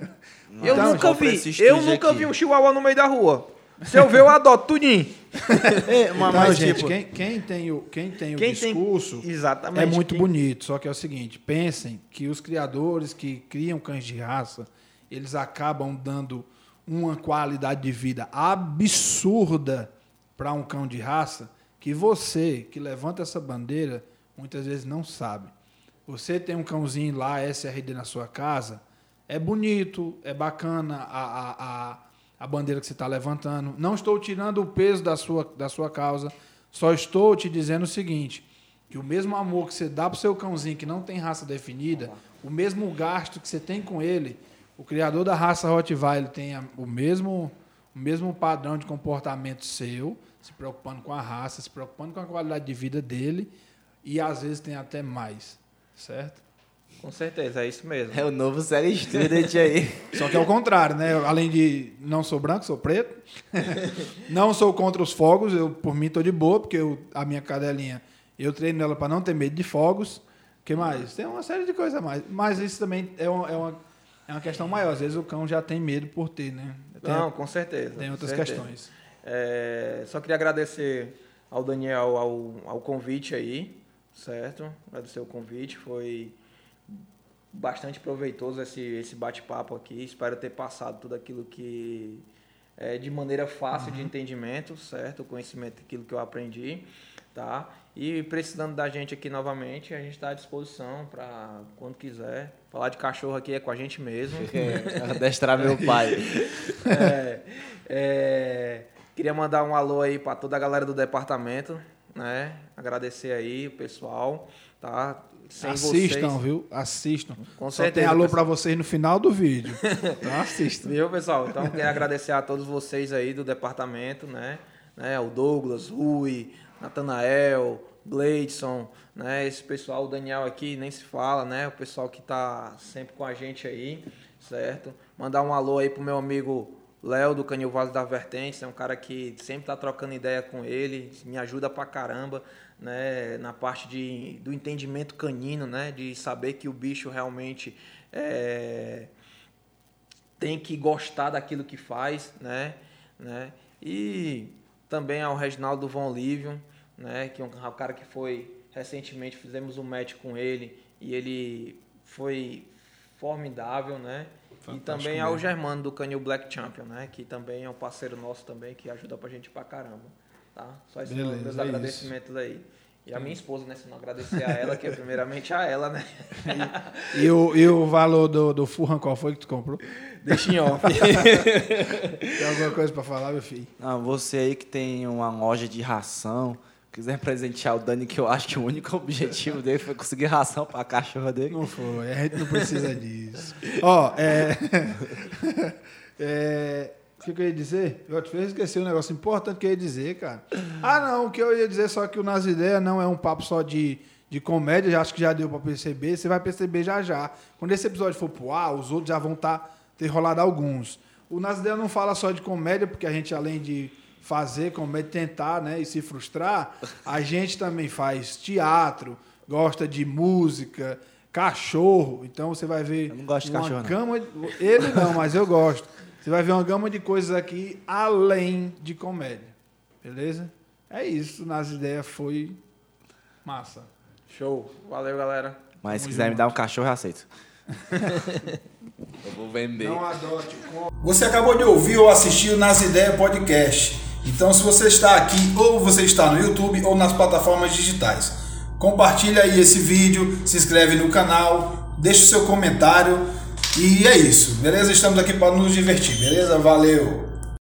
eu Então, nunca vi, eu nunca aqui. vi um chihuahua no meio da rua. Se eu ver, eu adoto tudinho. É, mas, Então, mas, gente, tipo, quem, quem tem o, quem tem o Quem tem- discurso Exatamente. é muito Quem- bonito. Só que é o seguinte: pensem que os criadores que criam cães de raça, eles acabam dando uma qualidade de vida absurda para um cão de raça que você que levanta essa bandeira muitas vezes não sabe. Você tem um cãozinho lá, SRD, na sua casa, é bonito, é bacana a, a, a, a bandeira que você está levantando. Não estou tirando o peso da sua, da sua causa, só estou te dizendo o seguinte: que o mesmo amor que você dá para o seu cãozinho que não tem raça definida, o mesmo gasto que você tem com ele, o criador da raça Rottweiler tem o mesmo, o mesmo padrão de comportamento seu, se preocupando com a raça, se preocupando com a qualidade de vida dele, e às vezes tem até mais, certo? Com certeza, é isso mesmo. é o novo série Student aí. Só que é o contrário, né? Além de não sou branco, sou preto. não sou contra os fogos, eu por mim tô de boa, porque eu- a minha cadelinha, eu treino ela para não ter medo de fogos. O que mais? Tem uma série de coisas a mais. Mas isso também é uma, é uma, é uma questão maior. Às vezes o cão já tem medo por ter, né? Tem, Não, com certeza. tem outras certeza. questões. É, só queria agradecer ao Daniel ao, ao convite aí, certo? Agradecer o convite, foi bastante proveitoso esse, esse bate-papo aqui. Espero ter passado tudo aquilo que é de maneira fácil de entendimento, certo? O conhecimento daquilo que eu aprendi, tá? E precisando da gente aqui novamente, a gente está à disposição para quando quiser. Falar de cachorro aqui é com a gente mesmo. É, adestrar meu pai. É, é, queria mandar um alô aí para toda a galera do departamento, né? Agradecer aí o pessoal, tá? Sem assistam, vocês, viu? Assistam. Com Só certeza, tem alô para vocês no final do vídeo. Então assistam. Viu, pessoal? Então, quero agradecer a todos vocês aí do departamento, né? né? O Douglas, Rui, Natanael, Gleidson, né? Esse pessoal, o Daniel aqui, nem se fala, né? O pessoal que tá sempre com a gente aí, certo? Mandar um alô aí pro meu amigo Léo, do Canil Vale da Vertente, é um cara que sempre tá trocando ideia com ele, me ajuda pra caramba, né? Na parte de, do entendimento canino, né? De saber que o bicho realmente é tem que gostar daquilo que faz, né? né? E também ao Reginaldo Von Lívio, né? Que é um cara que foi recentemente fizemos um match com ele e ele foi formidável, né? e Fantástico também ao mesmo. Germano do Canil Black Champion, né? Que também é um parceiro nosso também que ajuda pra gente pra caramba, tá? Só esses Beleza, meus é agradecimentos aí. E a minha esposa, né? Se não agradecer a ela, que é primeiramente a ela, né? E o, e o valor do, do Furran, qual foi que tu comprou? Deixa em off. Tem alguma coisa para falar, meu filho? Ah, você aí que tem uma loja de ração, quiser presentear o Dani, que eu acho que o único objetivo dele foi conseguir ração pra cachorra dele. Não foi, a gente não precisa disso. Ó, é. é, O que, eu ia dizer? Eu te esquecer um negócio importante que eu ia dizer, cara. Ah, não, o que eu ia dizer só que o Nas Ideias não é um papo só de, de comédia, já acho que já deu pra perceber. Você vai perceber já já. Quando esse episódio for pro ar, os outros já vão tá, ter rolado alguns. O Nas Ideias não fala só de comédia, porque a gente, além de fazer comédia, tentar né, e se frustrar, a gente também faz teatro, gosta de música, cachorro. Então você vai ver Eu não gosto de uma cachorro, não. gama. de- Ele não, mas eu gosto. Você vai ver uma gama de coisas aqui além de comédia. Beleza? É isso. Nas ideias foi massa. Show. Valeu, galera. Mas se quiser me dar um cachorro, eu aceito. eu vou vender. adote. Você acabou de ouvir ou assistir o Nas Ideias Podcast. Então, se você está aqui, ou você está no YouTube ou nas plataformas digitais, compartilha aí esse vídeo, se inscreve no canal, deixa o seu comentário e é isso, beleza? Estamos aqui para nos divertir, beleza? Valeu!